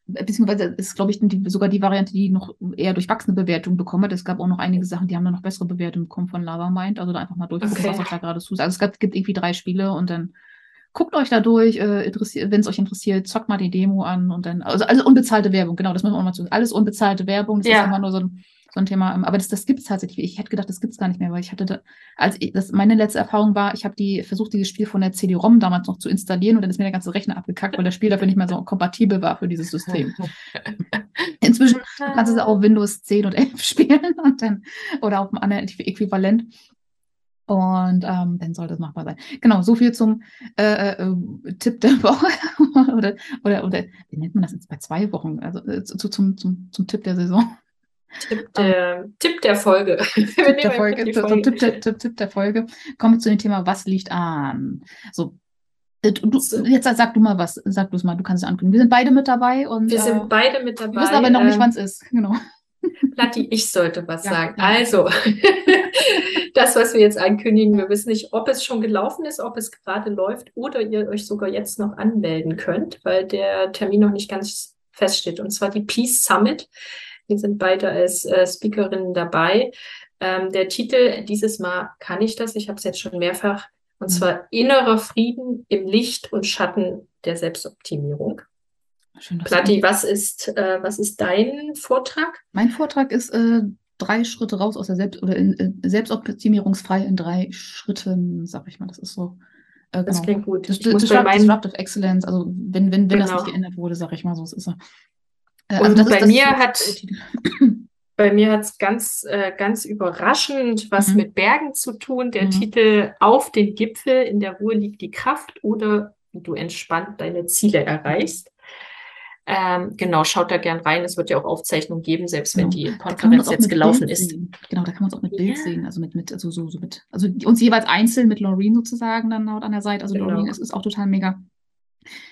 beziehungsweise ist, glaube ich, die, sogar die Variante, die noch eher durchwachsene Bewertungen bekommen hat. Es gab auch noch einige Sachen, die haben dann noch bessere Bewertungen bekommen von Lava Mind. Also da einfach mal durchgucken, okay. was da gerade zusagt. Also es gab, gibt irgendwie drei Spiele und dann guckt euch da durch, äh, wenn es euch interessiert, zockt mal die Demo an und dann, also alles unbezahlte Werbung, genau, das müssen wir auch mal zu. Alles unbezahlte Werbung, das ja. ist immer nur so ein so ein Thema. Ähm, aber das, das gibt es tatsächlich. Ich hätte gedacht, das gibt es gar nicht mehr, weil ich hatte, da, als ich, das, meine letzte Erfahrung war, ich habe die versucht, dieses Spiel von der CD-ROM damals noch zu installieren und dann ist mir der ganze Rechner abgekackt, weil das Spiel dafür nicht mehr so kompatibel war für dieses System. Inzwischen kannst du es auch Windows 10 und 11 spielen und dann, oder auf einem anderen Äquivalent. Und ähm, dann sollte es machbar sein. Genau, so viel zum äh, äh, Tipp der Woche. oder, oder, oder, wie nennt man das jetzt bei zwei Wochen? Also äh, zu, zum, zum, zum Tipp der Saison. Tipp der, Tipp der Folge. Tipp der Folge. Folge. Tipp, der, Tipp, Tipp der Folge. Kommen wir zu dem Thema, was liegt an? So, äh, Du, jetzt sag du mal was, sag du es mal, du kannst es ankündigen. Wir sind beide mit dabei und wir sind äh, beide mit dabei. Wir wissen aber noch nicht, ähm, wann es ist. Genau. Platti, ich sollte was ja, sagen. Also, das, was wir jetzt ankündigen, wir wissen nicht, ob es schon gelaufen ist, ob es gerade läuft oder ihr euch sogar jetzt noch anmelden könnt, weil der Termin noch nicht ganz feststeht. Und zwar die Peace Summit. Wir sind beide als äh, Speakerinnen dabei. Ähm, der Titel dieses Mal kann ich das, ich habe es jetzt schon mehrfach, und mhm. zwar innerer Frieden im Licht und Schatten der Selbstoptimierung. Schön, Platti, was ist, äh, was ist dein Vortrag? Mein Vortrag ist äh, drei Schritte raus aus der Selbst- oder in, äh, Selbstoptimierungsfrei in drei Schritten, sag ich mal. Das ist so. Äh, genau. Das klingt gut. Das, das, das Disruptive Excellence, also wenn, wenn, wenn genau. das nicht geändert wurde, sag ich mal so, es ist so. Äh, also Und bei, ist, mir hat, bei mir hat es ganz, äh, ganz überraschend was mhm. mit Bergen zu tun. Der mhm. Titel Auf den Gipfel, in der Ruhe liegt die Kraft oder du entspannt deine Ziele erreichst. Ähm, genau, schaut da gern rein. Es wird ja auch Aufzeichnungen geben, selbst wenn genau. die Konferenz jetzt gelaufen ist. Genau, da kann man es auch mit. Bild sehen, also mit, mit, also so, so mit, also uns jeweils einzeln mit Loreen sozusagen dann an der Seite. Also genau. Loreen ist, ist auch total mega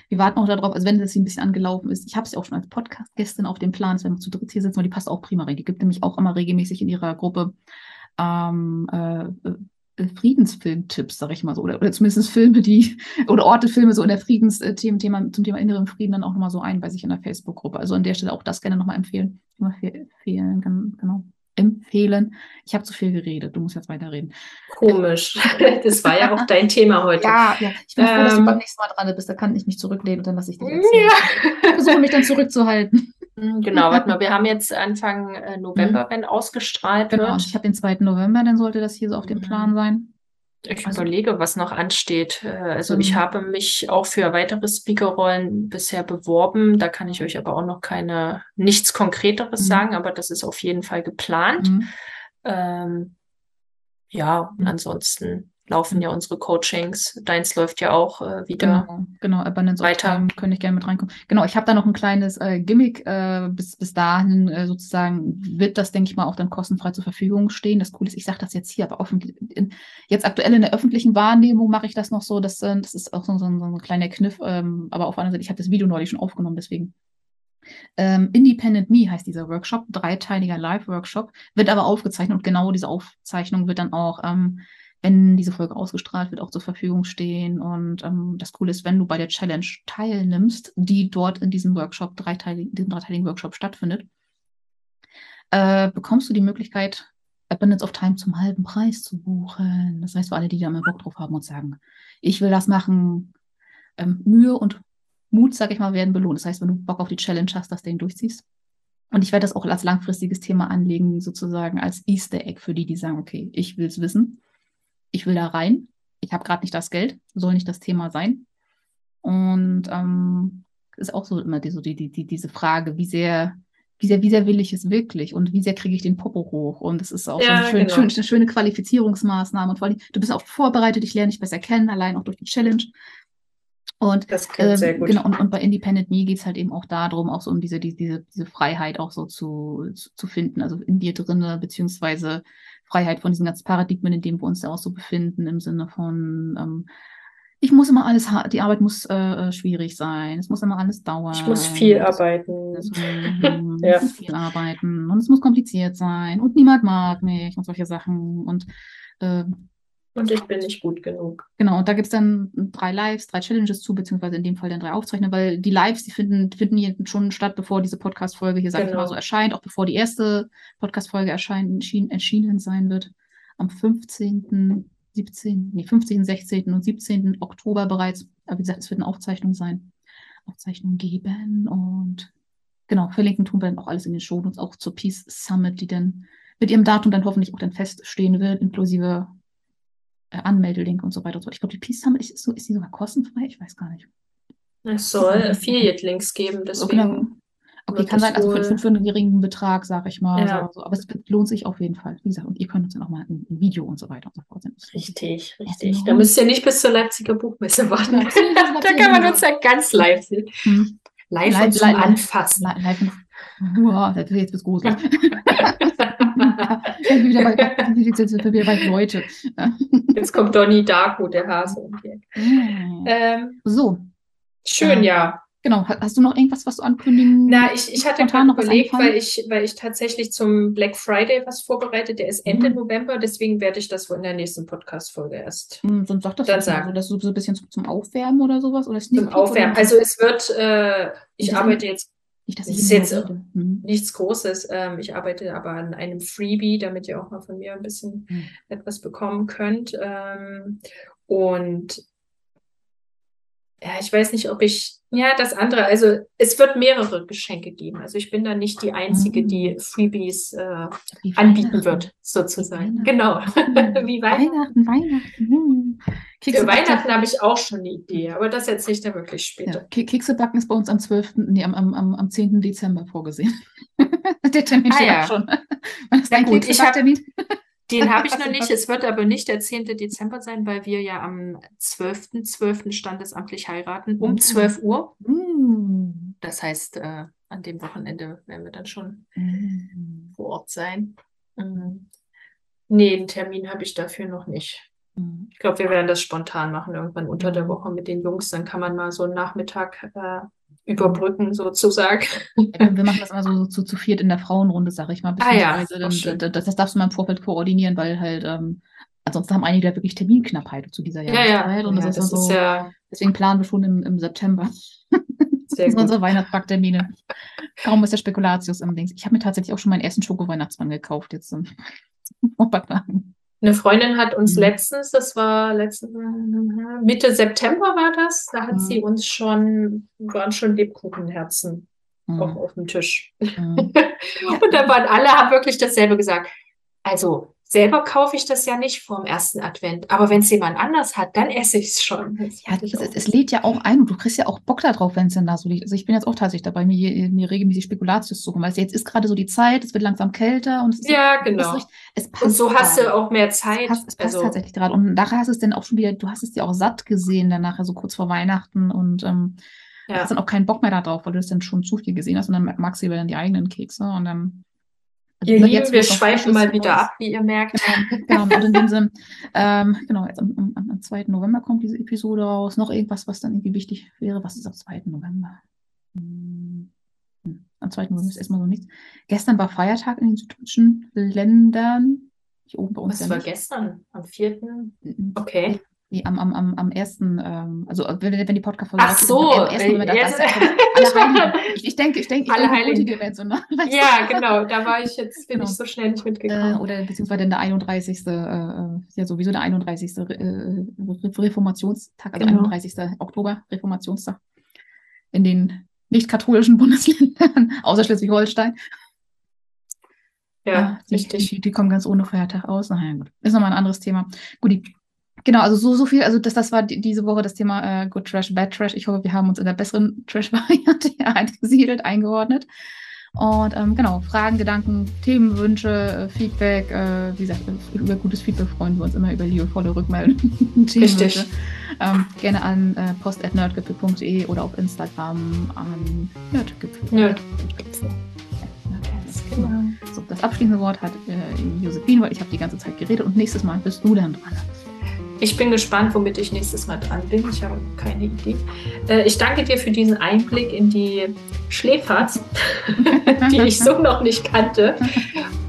wir warten auch darauf, also wenn das hier ein bisschen angelaufen ist. Ich habe es ja auch schon als Podcast gestern auf dem Plan, wenn wir zu dritt hier sitzen, weil die passt auch prima rein. Die gibt nämlich auch immer regelmäßig in ihrer Gruppe ähm, äh, äh Friedensfilmtipps, sag ich mal so, oder, oder zumindest Filme, die, oder Orte, Filme so in der Friedensthema, Thema, zum Thema inneren Frieden dann auch nochmal so ein bei sich in der Facebook-Gruppe. Also an der Stelle auch das gerne nochmal empfehlen. Immer empfehlen, genau empfehlen. Ich habe zu viel geredet, du musst jetzt weiterreden. Komisch. Das war ja auch dein Thema heute. Ja, ja. ich bin ähm, froh, dass du ähm, beim nächsten Mal dran bist. Da kann ich mich zurücklehnen und dann lasse ich dich erzählen. Ja. Ich versuche mich dann zurückzuhalten. Hm, genau, warte mal, wir haben jetzt Anfang äh, November, mhm. wenn ausgestrahlt genau, wird. Ich habe den 2. November, dann sollte das hier so auf dem Plan mhm. sein. Ich also, überlege, was noch ansteht. Äh, also ich mhm. habe mich auch für weitere Speakerrollen bisher beworben. Da kann ich euch aber auch noch keine nichts Konkreteres mhm. sagen, aber das ist auf jeden Fall geplant. Mhm. Ähm, ja, und mhm. ansonsten laufen ja unsere Coachings. Deins läuft ja auch äh, wieder. Genau, genau. Abundance weiter. Time könnte ich gerne mit reinkommen. Genau, ich habe da noch ein kleines äh, Gimmick. Äh, bis, bis dahin äh, sozusagen wird das, denke ich mal, auch dann kostenfrei zur Verfügung stehen. Das Coole ist, ich sage das jetzt hier, aber offen, in, jetzt aktuell in der öffentlichen Wahrnehmung mache ich das noch so. Dass, äh, das ist auch so, so, so ein kleiner Kniff. Ähm, aber auf der anderen Seite, ich habe das Video neulich schon aufgenommen, deswegen ähm, Independent Me heißt dieser Workshop, dreiteiliger Live-Workshop, wird aber aufgezeichnet und genau diese Aufzeichnung wird dann auch ähm, wenn diese Folge ausgestrahlt wird, auch zur Verfügung stehen. Und ähm, das Coole ist, wenn du bei der Challenge teilnimmst, die dort in diesem Workshop, dreiteiligen, diesem dreiteiligen Workshop stattfindet, äh, bekommst du die Möglichkeit, Abundance of Time zum halben Preis zu buchen. Das heißt, für alle, die da mal Bock drauf haben und sagen, ich will das machen, ähm, Mühe und Mut, sag ich mal, werden belohnt. Das heißt, wenn du Bock auf die Challenge hast, dass du den durchziehst. Und ich werde das auch als langfristiges Thema anlegen, sozusagen als Easter Egg für die, die sagen, okay, ich will es wissen ich will da rein. Ich habe gerade nicht das Geld, soll nicht das Thema sein. Und ähm, ist auch so immer die, so die, die, die, diese Frage, wie sehr, wie sehr, wie sehr will ich es wirklich und wie sehr kriege ich den Popo hoch? Und es ist auch ja, so eine, schön, genau. schön, eine schöne Qualifizierungsmaßnahme. Und vor allem, du bist auch vorbereitet, ich lerne dich besser kennen, allein auch durch die Challenge. Und, das klingt äh, sehr gut. Genau, und, und bei Independent Me geht es halt eben auch darum, auch so um diese, die, diese, diese Freiheit auch so zu, zu, zu finden, also in dir drinne, beziehungsweise Freiheit von diesen ganzen Paradigmen, in denen wir uns da auch so befinden, im Sinne von, ähm, ich muss immer alles, die Arbeit muss äh, äh, schwierig sein, es muss immer alles dauern. Ich muss viel arbeiten. Das, mm, ja. muss viel arbeiten und es muss kompliziert sein und niemand mag mich und solche Sachen und äh, und ich bin nicht gut genug. Genau, und da gibt es dann drei Lives, drei Challenges zu, beziehungsweise in dem Fall dann drei Aufzeichnungen, weil die Lives, die finden, finden hier schon statt, bevor diese Podcast-Folge hier, sag genau. ich mal, so erscheint, auch bevor die erste Podcast-Folge erschienen, erschienen sein wird. Am 15., 17., nee, 15., 16. und 17. Oktober bereits. Aber wie gesagt, es wird eine Aufzeichnung sein. Aufzeichnung geben und genau, verlinken tun wir dann auch alles in den Show Notes, auch zur Peace Summit, die dann mit ihrem Datum dann hoffentlich auch dann feststehen wird, inklusive Anmeldelink und so weiter und so fort. Ich glaube, die Peace Summit ist, so, ist die sogar kostenfrei? Ich weiß gar nicht. Es soll Affiliate-Links geben, deswegen. Okay, okay kann sein, also für, für, für, einen geringen Betrag, sage ich mal. Ja. So, aber es lohnt sich auf jeden Fall. Wie gesagt, und ihr könnt uns dann auch mal ein, ein Video und so weiter und so fort senden. Richtig, richtig. Da müsst ihr nicht bis zur Leipziger Buchmesse warten. Da kann man uns ja ganz live sehen. Hm. Live, live und live, Anfassen. Live, live, Wow, das ist jetzt bis gruselig. wieder bei, wieder bei Leute. Jetzt kommt Donny Darko, der Hase. Mm. Ähm, so. Schön, ähm, ja. Genau. Hast du noch irgendwas, was du ankündigen? Na, ich, ich hatte gerade überlegt, weil ich, weil ich tatsächlich zum Black Friday was vorbereite. Der ist Ende mhm. November, deswegen werde ich das wohl in der nächsten Podcast-Folge erst. Mhm, sonst sag das dann sagen. So, dass du so ein bisschen zum Aufwärmen oder sowas? Oder zum Aufwärmen. Oder? Also es wird, äh, ich arbeite jetzt nicht, dass ich das ist jetzt mhm. nichts Großes. Ähm, ich arbeite aber an einem Freebie, damit ihr auch mal von mir ein bisschen mhm. etwas bekommen könnt. Ähm, und ja, ich weiß nicht, ob ich, ja, das andere, also es wird mehrere Geschenke geben. Also ich bin da nicht die Einzige, die mhm. Freebies äh, anbieten wird, sozusagen. Genau. Wie Weihnachten, Weihnachten. Weihnachten. Hm. Für Weihnachten habe ich auch schon eine Idee, aber das erzähle ich dann wirklich später. Ja. Kekse backen ist bei uns am 12., nee, am, am, am 10. Dezember vorgesehen. Der Termin ah, steht ja. schon. Wann ist dein gut, ich habe den habe ich noch nicht. Es wird aber nicht der 10. Dezember sein, weil wir ja am 12.12. .12. standesamtlich heiraten, um 12 mhm. Uhr. Mm. Das heißt, äh, an dem Wochenende werden wir dann schon mm. vor Ort sein. Mhm. Nee, einen Termin habe ich dafür noch nicht. Mhm. Ich glaube, wir werden das spontan machen, irgendwann unter der Woche mit den Jungs. Dann kann man mal so einen Nachmittag äh, überbrücken, sozusagen. Wir machen das immer so zu, zu viert in der Frauenrunde, sag ich mal. Ah, ja, dann, das, das, darfst du mal im Vorfeld koordinieren, weil halt, ähm, ansonsten haben einige da wirklich Terminknappheit zu dieser Jahreszeit. Ja, ja. Und das, ja, ist, das so, ja... deswegen planen wir schon im, im September. Sehr das sind unsere Weihnachtsbacktermine. Kaum ist der Spekulatius im Dings. Ich habe mir tatsächlich auch schon meinen ersten Schoko-Weihnachtsmann gekauft jetzt vor ein paar Tagen. Eine Freundin hat uns mhm. letztens, das war letzten, Mitte September war das, da hat mhm. sie uns schon, waren schon Lebkuchenherzen mhm. auch auf dem Tisch. Mhm. und da waren alle, haben wirklich dasselbe gesagt. Also selber kaufe ich das ja nicht vorm ersten Advent. Aber wenn es jemand anders hat, dann esse ich es schon. Ja, es, es, lädt ja auch ein und du kriegst ja auch Bock darauf, wenn es denn da so liegt. Also ich bin jetzt auch tatsächlich dabei, mir, mir regelmäßig Spekulatius zu suchen, weil jetzt ist gerade so die Zeit, es wird langsam kälter und es ist Ja, genau. Es passt und so hast du auch mehr Zeit. Es passt, es passt also, tatsächlich gerade. Und nachher hast du es dann auch schon wieder, du hast es dir auch satt gesehen, dann nachher so kurz vor Weihnachten und ähm, ja. hast dann auch keinen Bock mehr darauf, weil du das dann schon zu viel gesehen hast und dann magst du lieber dann die eigenen Kekse und dann also ihr Lieben, jetzt, wir schweifen mal wieder ab, wie ihr merkt. Genau, genau. und in dem Sinne, ähm, genau, jetzt am, am, am 2. November kommt diese Episode raus. Noch irgendwas, was dann irgendwie wichtig wäre. Was ist am 2. November? Hm. Am 2. November ist erstmal so nichts. Gestern war Feiertag in den süddeutschen Ländern. Hier oben bei uns. Was ja war nicht. gestern? Am 4. Okay. Nee, am, am, am, am ersten, ähm, also wenn, wenn die Podcast-Folge Ach so, am ersten, äh, das, das, alle Heiligen. Ich, ich denke, ich denke, alle so, ne? Ja, genau, da war ich jetzt, bin genau. ich so schnell nicht mitgekommen. Äh, oder beziehungsweise der 31. Äh, äh, ja sowieso der 31. Äh, Reformationstag, also genau. 31. Oktober, Reformationstag in den nicht-katholischen Bundesländern, außer Schleswig-Holstein. Ja, die, richtig. Die, die, kommen ganz ohne Feiertag aus. Na ja, gut. Ist nochmal ein anderes Thema. Gut, die Genau, also so, so viel, also das, das war die, diese Woche das Thema äh, Good Trash, Bad Trash. Ich hoffe, wir haben uns in der besseren Trash-Variante eingesiedelt, eingeordnet. Und ähm, genau, Fragen, Gedanken, Themenwünsche, äh, Feedback, äh, wie gesagt, über gutes Feedback freuen wir uns immer über liebevolle Rückmeldungen. Richtig. Ähm, gerne an äh, post.nerdgipfel.de oder auf Instagram an Nerdgipfel. Nerdgipfel. Genau. So, das abschließende Wort hat äh, Josephine, weil ich habe die ganze Zeit geredet und nächstes Mal bist du dann dran. Ich bin gespannt, womit ich nächstes Mal dran bin. Ich habe keine Idee. Äh, ich danke dir für diesen Einblick in die Schläfert, die ich so noch nicht kannte.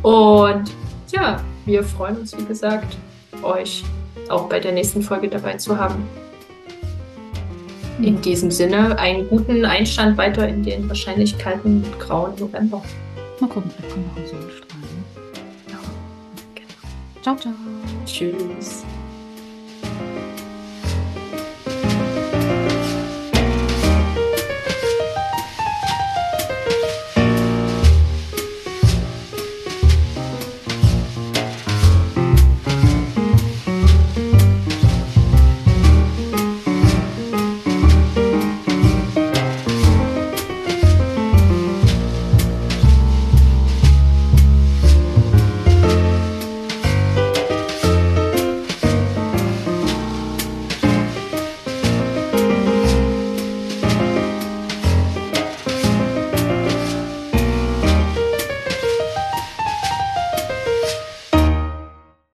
Und ja, wir freuen uns, wie gesagt, euch auch bei der nächsten Folge dabei zu haben. In diesem Sinne, einen guten Einstand weiter in den wahrscheinlich kalten, grauen November. Mal gucken, vielleicht kommen noch Sonnenstrahlen. Ja, genau. Ciao, ciao. Tschüss.